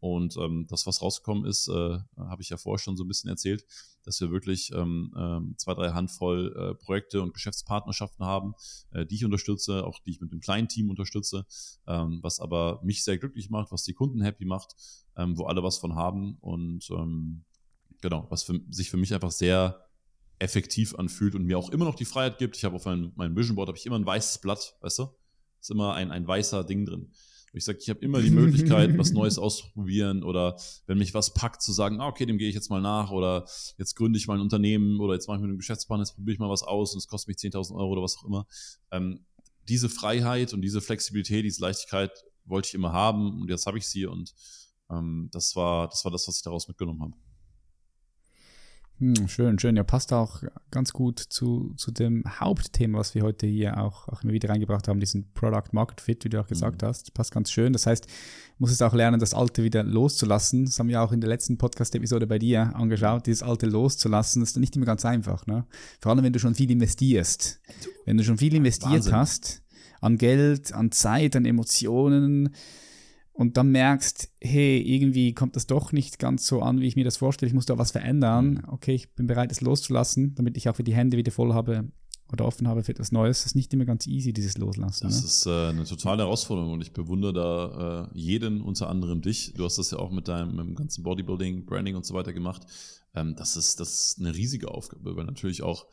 Speaker 1: Und ähm, das, was rausgekommen ist, äh, habe ich ja vorher schon so ein bisschen erzählt, dass wir wirklich ähm, ähm, zwei, drei Handvoll äh, Projekte und Geschäftspartnerschaften haben, äh, die ich unterstütze, auch die ich mit einem kleinen Team unterstütze, ähm, was aber mich sehr glücklich macht, was die Kunden happy macht, ähm, wo alle was von haben und ähm, genau, was für, sich für mich einfach sehr effektiv anfühlt und mir auch immer noch die Freiheit gibt. Ich habe auf meinem, meinem Vision Board habe ich immer ein weißes Blatt, weißt du? Ist immer ein, ein weißer Ding drin. Und ich sage, ich habe immer die Möglichkeit, was Neues auszuprobieren oder wenn mich was packt, zu sagen, ah, okay, dem gehe ich jetzt mal nach oder jetzt gründe ich mal ein Unternehmen oder jetzt mache ich mir einen Geschäftsplan, jetzt probiere ich mal was aus und es kostet mich 10.000 Euro oder was auch immer. Ähm, diese Freiheit und diese Flexibilität, diese Leichtigkeit wollte ich immer haben und jetzt habe ich sie und ähm, das war das war das, was ich daraus mitgenommen habe.
Speaker 2: Hm, schön, schön. Ja, passt auch ganz gut zu, zu dem Hauptthema, was wir heute hier auch, auch immer wieder reingebracht haben, diesen Product Market Fit, wie du auch gesagt mhm. hast. Passt ganz schön. Das heißt, muss es auch lernen, das Alte wieder loszulassen. Das haben wir auch in der letzten Podcast-Episode bei dir angeschaut, dieses Alte loszulassen. Das ist nicht immer ganz einfach. Ne? Vor allem, wenn du schon viel investierst. Wenn du schon viel investiert Wahnsinn. hast, an Geld, an Zeit, an Emotionen, und dann merkst, hey, irgendwie kommt das doch nicht ganz so an, wie ich mir das vorstelle, ich muss da was verändern. Mhm. Okay, ich bin bereit, es loszulassen, damit ich auch für die Hände wieder voll habe oder offen habe für etwas Neues. Das ist nicht immer ganz easy, dieses Loslassen.
Speaker 1: Das ne? ist äh, eine totale Herausforderung und ich bewundere da äh, jeden, unter anderem dich. Du hast das ja auch mit deinem mit ganzen Bodybuilding, Branding und so weiter gemacht. Ähm, das, ist, das ist eine riesige Aufgabe, weil natürlich auch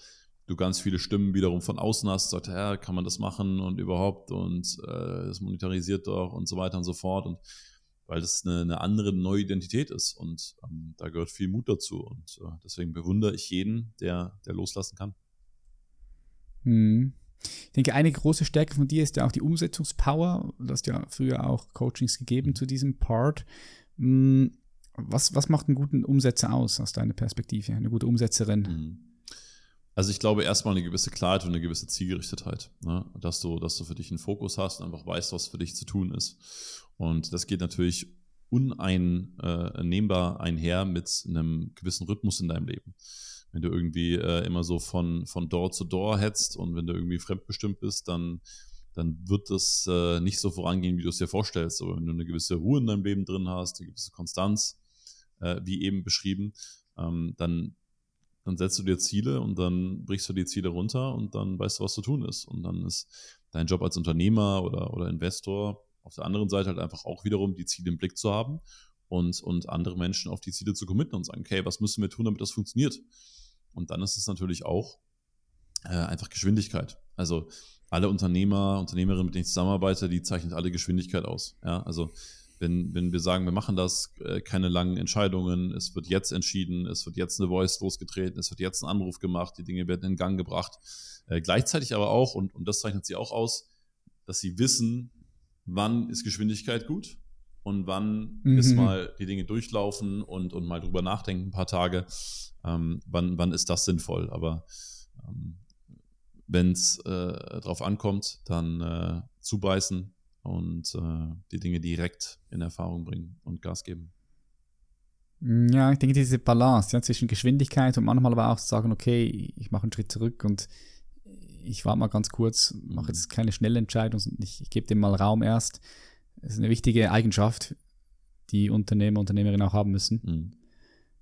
Speaker 1: du ganz viele Stimmen wiederum von außen hast, sagt, ja, kann man das machen und überhaupt und äh, das monetarisiert doch und so weiter und so fort und weil das eine, eine andere neue Identität ist und ähm, da gehört viel Mut dazu und äh, deswegen bewundere ich jeden, der, der loslassen kann.
Speaker 2: Hm. Ich denke, eine große Stärke von dir ist ja auch die Umsetzungspower. Du hast ja früher auch Coachings gegeben zu diesem Part. Hm. Was, was macht einen guten Umsetzer aus, aus deiner Perspektive? Eine gute Umsetzerin?
Speaker 1: Mhm. Also ich glaube erstmal eine gewisse Klarheit und eine gewisse Zielgerichtetheit, ne? dass du, dass du für dich einen Fokus hast und einfach weißt, was für dich zu tun ist. Und das geht natürlich uneinnehmbar einher mit einem gewissen Rhythmus in deinem Leben. Wenn du irgendwie äh, immer so von, von Door zu Door hetzt und wenn du irgendwie fremdbestimmt bist, dann, dann wird das äh, nicht so vorangehen, wie du es dir vorstellst. Aber wenn du eine gewisse Ruhe in deinem Leben drin hast, eine gewisse Konstanz, äh, wie eben beschrieben, ähm, dann dann setzt du dir Ziele und dann brichst du die Ziele runter und dann weißt du, was zu tun ist. Und dann ist dein Job als Unternehmer oder, oder Investor auf der anderen Seite halt einfach auch wiederum die Ziele im Blick zu haben und, und andere Menschen auf die Ziele zu committen und sagen, okay, was müssen wir tun, damit das funktioniert? Und dann ist es natürlich auch äh, einfach Geschwindigkeit. Also alle Unternehmer, Unternehmerinnen, mit denen ich zusammenarbeite, die zeichnen alle Geschwindigkeit aus. Ja, also wenn, wenn wir sagen, wir machen das, äh, keine langen Entscheidungen, es wird jetzt entschieden, es wird jetzt eine Voice losgetreten, es wird jetzt ein Anruf gemacht, die Dinge werden in Gang gebracht. Äh, gleichzeitig aber auch, und, und das zeichnet sie auch aus, dass sie wissen, wann ist Geschwindigkeit gut und wann mhm. ist mal die Dinge durchlaufen und, und mal drüber nachdenken, ein paar Tage, ähm, wann, wann ist das sinnvoll. Aber ähm, wenn es äh, drauf ankommt, dann äh, zubeißen, und äh, die Dinge direkt in Erfahrung bringen und Gas geben.
Speaker 2: Mm, ja, ich denke, diese Balance ja, zwischen Geschwindigkeit und manchmal aber auch zu sagen, okay, ich mache einen Schritt zurück und ich warte mal ganz kurz, mache jetzt mhm. keine schnelle Entscheidung, ich, ich gebe dem mal Raum erst. Das ist eine wichtige Eigenschaft, die Unternehmer, Unternehmerinnen auch haben müssen. Mhm.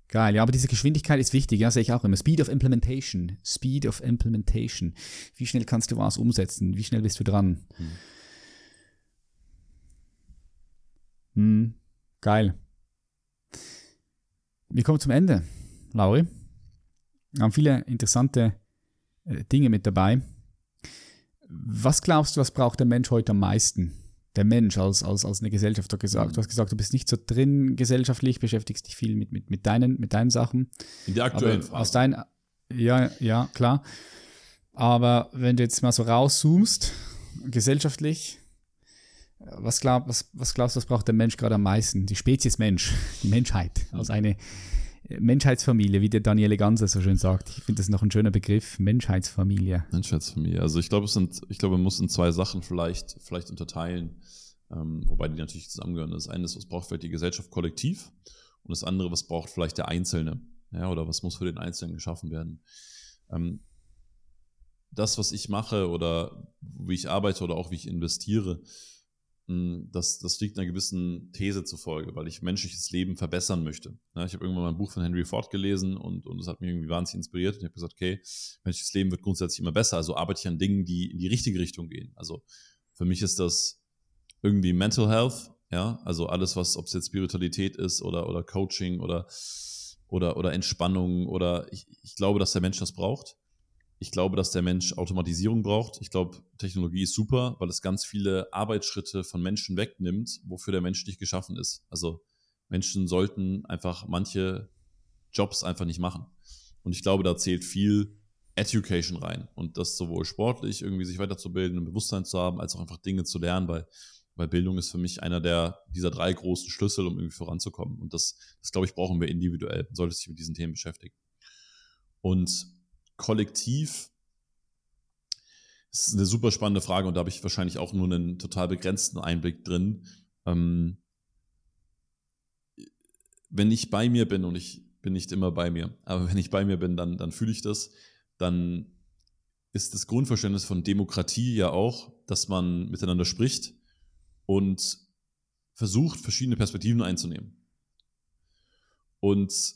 Speaker 2: Geil, ja, aber diese Geschwindigkeit ist wichtig, ja, sehe ich auch immer. Speed of Implementation. Speed of Implementation. Wie schnell kannst du was umsetzen? Wie schnell bist du dran? Mhm. Hm, geil. Wir kommen zum Ende, Lauri. Wir haben viele interessante äh, Dinge mit dabei. Was glaubst du, was braucht der Mensch heute am meisten? Der Mensch als, als, als eine Gesellschaft, du hast gesagt. Du hast gesagt, du bist nicht so drin gesellschaftlich, beschäftigst dich viel mit, mit, mit, deinen, mit deinen Sachen.
Speaker 1: In der aktuellen Phase.
Speaker 2: Aus dein, ja, ja, klar. Aber wenn du jetzt mal so rauszoomst, gesellschaftlich, was, glaub, was, was glaubst du, was braucht der Mensch gerade am meisten? Die Spezies Mensch, die Menschheit, als eine Menschheitsfamilie, wie der Daniele Ganser so schön sagt. Ich finde das noch ein schöner Begriff, Menschheitsfamilie.
Speaker 1: Menschheitsfamilie. Also ich glaube, es sind, ich glaube, man muss in zwei Sachen vielleicht, vielleicht unterteilen, ähm, wobei die natürlich zusammengehören. Das eine ist, was braucht vielleicht die Gesellschaft kollektiv und das andere, was braucht vielleicht der Einzelne, ja, oder was muss für den Einzelnen geschaffen werden. Ähm, das, was ich mache oder wie ich arbeite oder auch wie ich investiere, das, das liegt einer gewissen These zufolge, weil ich menschliches Leben verbessern möchte. Ja, ich habe irgendwann mal ein Buch von Henry Ford gelesen und, und das hat mich irgendwie wahnsinnig inspiriert. Und ich habe gesagt, okay, menschliches Leben wird grundsätzlich immer besser, also arbeite ich an Dingen, die in die richtige Richtung gehen. Also für mich ist das irgendwie Mental Health, ja, also alles, was, ob es jetzt Spiritualität ist oder, oder Coaching oder oder, oder Entspannung oder ich, ich glaube, dass der Mensch das braucht. Ich glaube, dass der Mensch Automatisierung braucht. Ich glaube, Technologie ist super, weil es ganz viele Arbeitsschritte von Menschen wegnimmt, wofür der Mensch nicht geschaffen ist. Also Menschen sollten einfach manche Jobs einfach nicht machen. Und ich glaube, da zählt viel Education rein und das sowohl sportlich irgendwie sich weiterzubilden, ein Bewusstsein zu haben, als auch einfach Dinge zu lernen, weil, weil Bildung ist für mich einer der, dieser drei großen Schlüssel, um irgendwie voranzukommen. Und das, das glaube ich, brauchen wir individuell, man sollte sich mit diesen Themen beschäftigen. Und kollektiv ist eine super spannende Frage und da habe ich wahrscheinlich auch nur einen total begrenzten Einblick drin. Ähm, wenn ich bei mir bin und ich bin nicht immer bei mir, aber wenn ich bei mir bin, dann, dann fühle ich das dann ist das Grundverständnis von Demokratie ja auch, dass man miteinander spricht und versucht, verschiedene Perspektiven einzunehmen. Und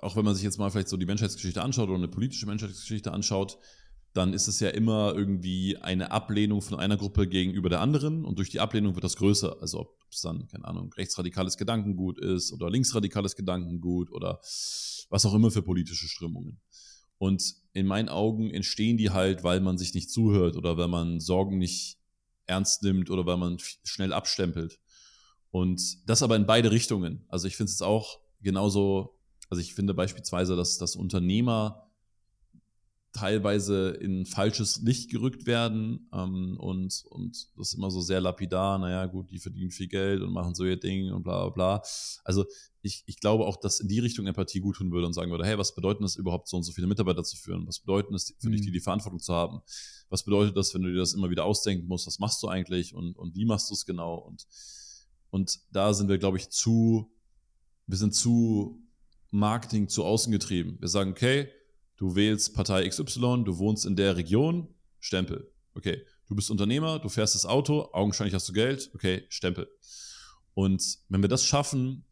Speaker 1: auch wenn man sich jetzt mal vielleicht so die Menschheitsgeschichte anschaut oder eine politische Menschheitsgeschichte anschaut, dann ist es ja immer irgendwie eine Ablehnung von einer Gruppe gegenüber der anderen und durch die Ablehnung wird das größer. Also ob es dann, keine Ahnung, rechtsradikales Gedankengut ist oder linksradikales Gedankengut oder was auch immer für politische Strömungen. Und in meinen Augen entstehen die halt, weil man sich nicht zuhört oder weil man Sorgen nicht ernst nimmt oder weil man schnell abstempelt. Und das aber in beide Richtungen. Also ich finde es auch genauso, also ich finde beispielsweise, dass, dass Unternehmer teilweise in falsches Licht gerückt werden ähm, und, und das ist immer so sehr lapidar, naja gut, die verdienen viel Geld und machen so ihr Ding und bla bla bla. Also ich, ich glaube auch, dass in die Richtung Empathie gut tun würde und sagen würde, hey, was bedeutet es überhaupt, so und so viele Mitarbeiter zu führen? Was bedeutet es für mhm. dich, die, die Verantwortung zu haben? Was bedeutet das, wenn du dir das immer wieder ausdenken musst? Was machst du eigentlich und, und wie machst du es genau? Und, und da sind wir, glaube ich, zu, wir sind zu Marketing zu außen getrieben. Wir sagen, okay, du wählst Partei XY, du wohnst in der Region, Stempel. Okay, du bist Unternehmer, du fährst das Auto, augenscheinlich hast du Geld, okay, Stempel. Und wenn wir das schaffen,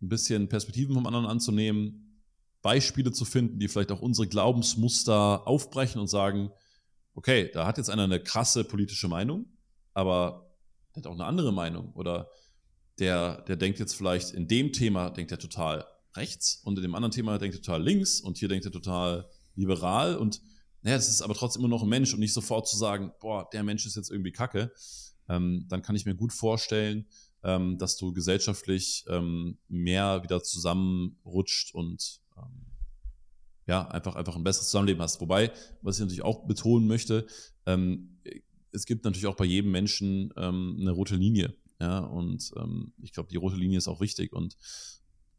Speaker 1: ein bisschen Perspektiven vom anderen anzunehmen, Beispiele zu finden, die vielleicht auch unsere Glaubensmuster aufbrechen und sagen, okay, da hat jetzt einer eine krasse politische Meinung, aber der hat auch eine andere Meinung oder der, der denkt jetzt vielleicht in dem Thema, denkt er total rechts und in dem anderen Thema denkt er total links und hier denkt er total liberal und naja, das ist aber trotzdem immer noch ein Mensch und nicht sofort zu sagen, boah, der Mensch ist jetzt irgendwie kacke, ähm, dann kann ich mir gut vorstellen, ähm, dass du gesellschaftlich ähm, mehr wieder zusammenrutscht und ähm, ja, einfach, einfach ein besseres Zusammenleben hast. Wobei, was ich natürlich auch betonen möchte, ähm, es gibt natürlich auch bei jedem Menschen ähm, eine rote Linie. Ja, und ich glaube, die rote Linie ist auch wichtig. Und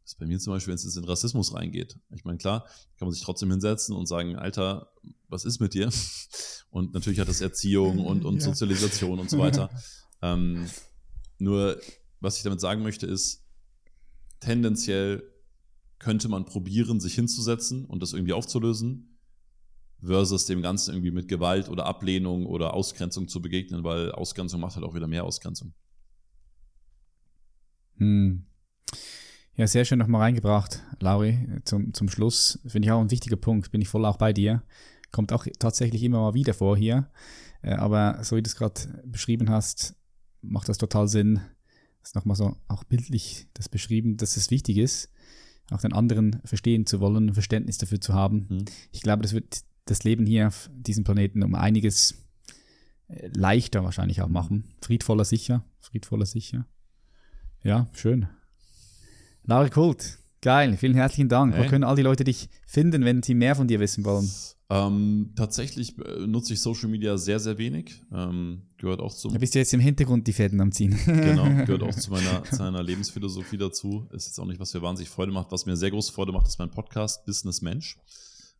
Speaker 1: das ist bei mir zum Beispiel, wenn es in Rassismus reingeht. Ich meine, klar, kann man sich trotzdem hinsetzen und sagen, Alter, was ist mit dir? Und natürlich hat das Erziehung und, und ja. Sozialisation und so weiter. ähm, nur, was ich damit sagen möchte, ist, tendenziell könnte man probieren, sich hinzusetzen und das irgendwie aufzulösen, versus dem Ganzen irgendwie mit Gewalt oder Ablehnung oder Ausgrenzung zu begegnen, weil Ausgrenzung macht halt auch wieder mehr Ausgrenzung.
Speaker 2: Hm. Ja, sehr schön nochmal reingebracht, Lauri, zum, zum Schluss. Finde ich auch ein wichtiger Punkt, bin ich voll auch bei dir. Kommt auch tatsächlich immer mal wieder vor hier. Äh, aber so wie du es gerade beschrieben hast, macht das total Sinn. Das ist nochmal so auch bildlich das beschrieben, dass es wichtig ist, auch den anderen verstehen zu wollen, Verständnis dafür zu haben. Mhm. Ich glaube, das wird das Leben hier auf diesem Planeten um einiges äh, leichter wahrscheinlich auch machen. Friedvoller sicher, friedvoller sicher. Ja, schön. Laura Kult, geil, vielen herzlichen Dank. Hey. Wo können all die Leute dich finden, wenn sie mehr von dir wissen wollen?
Speaker 1: Ähm, tatsächlich äh, nutze ich Social Media sehr, sehr wenig. Ähm, gehört auch zum.
Speaker 2: Da bist du jetzt im Hintergrund die Fäden am Ziehen.
Speaker 1: genau, gehört auch zu meiner, zu meiner Lebensphilosophie dazu. Ist jetzt auch nicht, was mir wahnsinnig Freude macht. Was mir sehr große Freude macht, ist mein Podcast Business Mensch.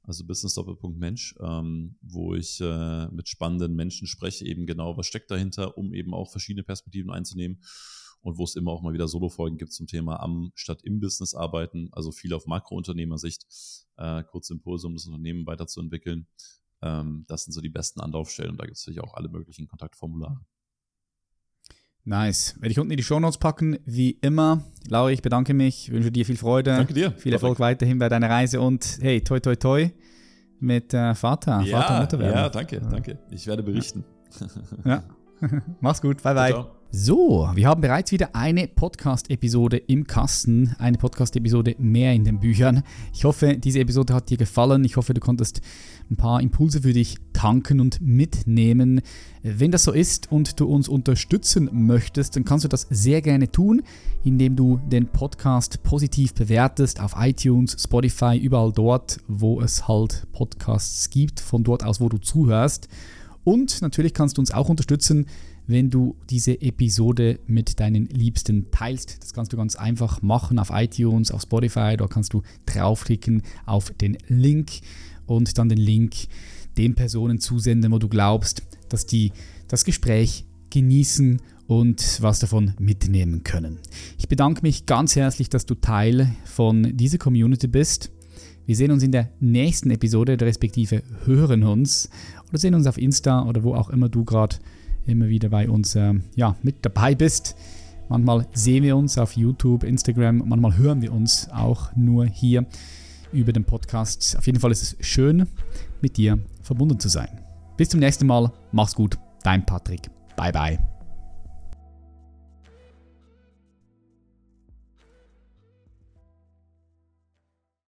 Speaker 1: Also Business Doppelpunkt Mensch, ähm, wo ich äh, mit spannenden Menschen spreche, eben genau, was steckt dahinter, um eben auch verschiedene Perspektiven einzunehmen und wo es immer auch mal wieder Solo-Folgen gibt zum Thema am statt im Business arbeiten, also viel auf Makrounternehmersicht, äh, kurze Impulse, um das Unternehmen weiterzuentwickeln. Ähm, das sind so die besten Anlaufstellen und da gibt es natürlich auch alle möglichen Kontaktformulare.
Speaker 2: Nice. Werde ich unten in die Show Notes packen, wie immer. Lauri, ich bedanke mich, wünsche dir viel Freude.
Speaker 1: Danke dir.
Speaker 2: Viel Erfolg Perfekt. weiterhin bei deiner Reise und hey, toi, toi, toi mit äh, Vater,
Speaker 1: ja,
Speaker 2: Vater Mutter werden.
Speaker 1: Ja, danke, danke. Ich werde berichten.
Speaker 2: Ja. Mach's gut. Bye, bye. Ciao, ciao. So, wir haben bereits wieder eine Podcast-Episode im Kasten, eine Podcast-Episode mehr in den Büchern. Ich hoffe, diese Episode hat dir gefallen. Ich hoffe, du konntest ein paar Impulse für dich tanken und mitnehmen. Wenn das so ist und du uns unterstützen möchtest, dann kannst du das sehr gerne tun, indem du den Podcast positiv bewertest auf iTunes, Spotify, überall dort, wo es halt Podcasts gibt, von dort aus, wo du zuhörst. Und natürlich kannst du uns auch unterstützen, wenn du diese Episode mit deinen Liebsten teilst. Das kannst du ganz einfach machen auf iTunes, auf Spotify. Da kannst du draufklicken auf den Link und dann den Link den Personen zusenden, wo du glaubst, dass die das Gespräch genießen und was davon mitnehmen können. Ich bedanke mich ganz herzlich, dass du Teil von dieser Community bist. Wir sehen uns in der nächsten Episode, respektive hören uns oder sehen uns auf Insta oder wo auch immer du gerade immer wieder bei uns äh, ja, mit dabei bist. Manchmal sehen wir uns auf YouTube, Instagram, manchmal hören wir uns auch nur hier über den Podcast. Auf jeden Fall ist es schön, mit dir verbunden zu sein. Bis zum nächsten Mal. Mach's gut. Dein Patrick. Bye bye.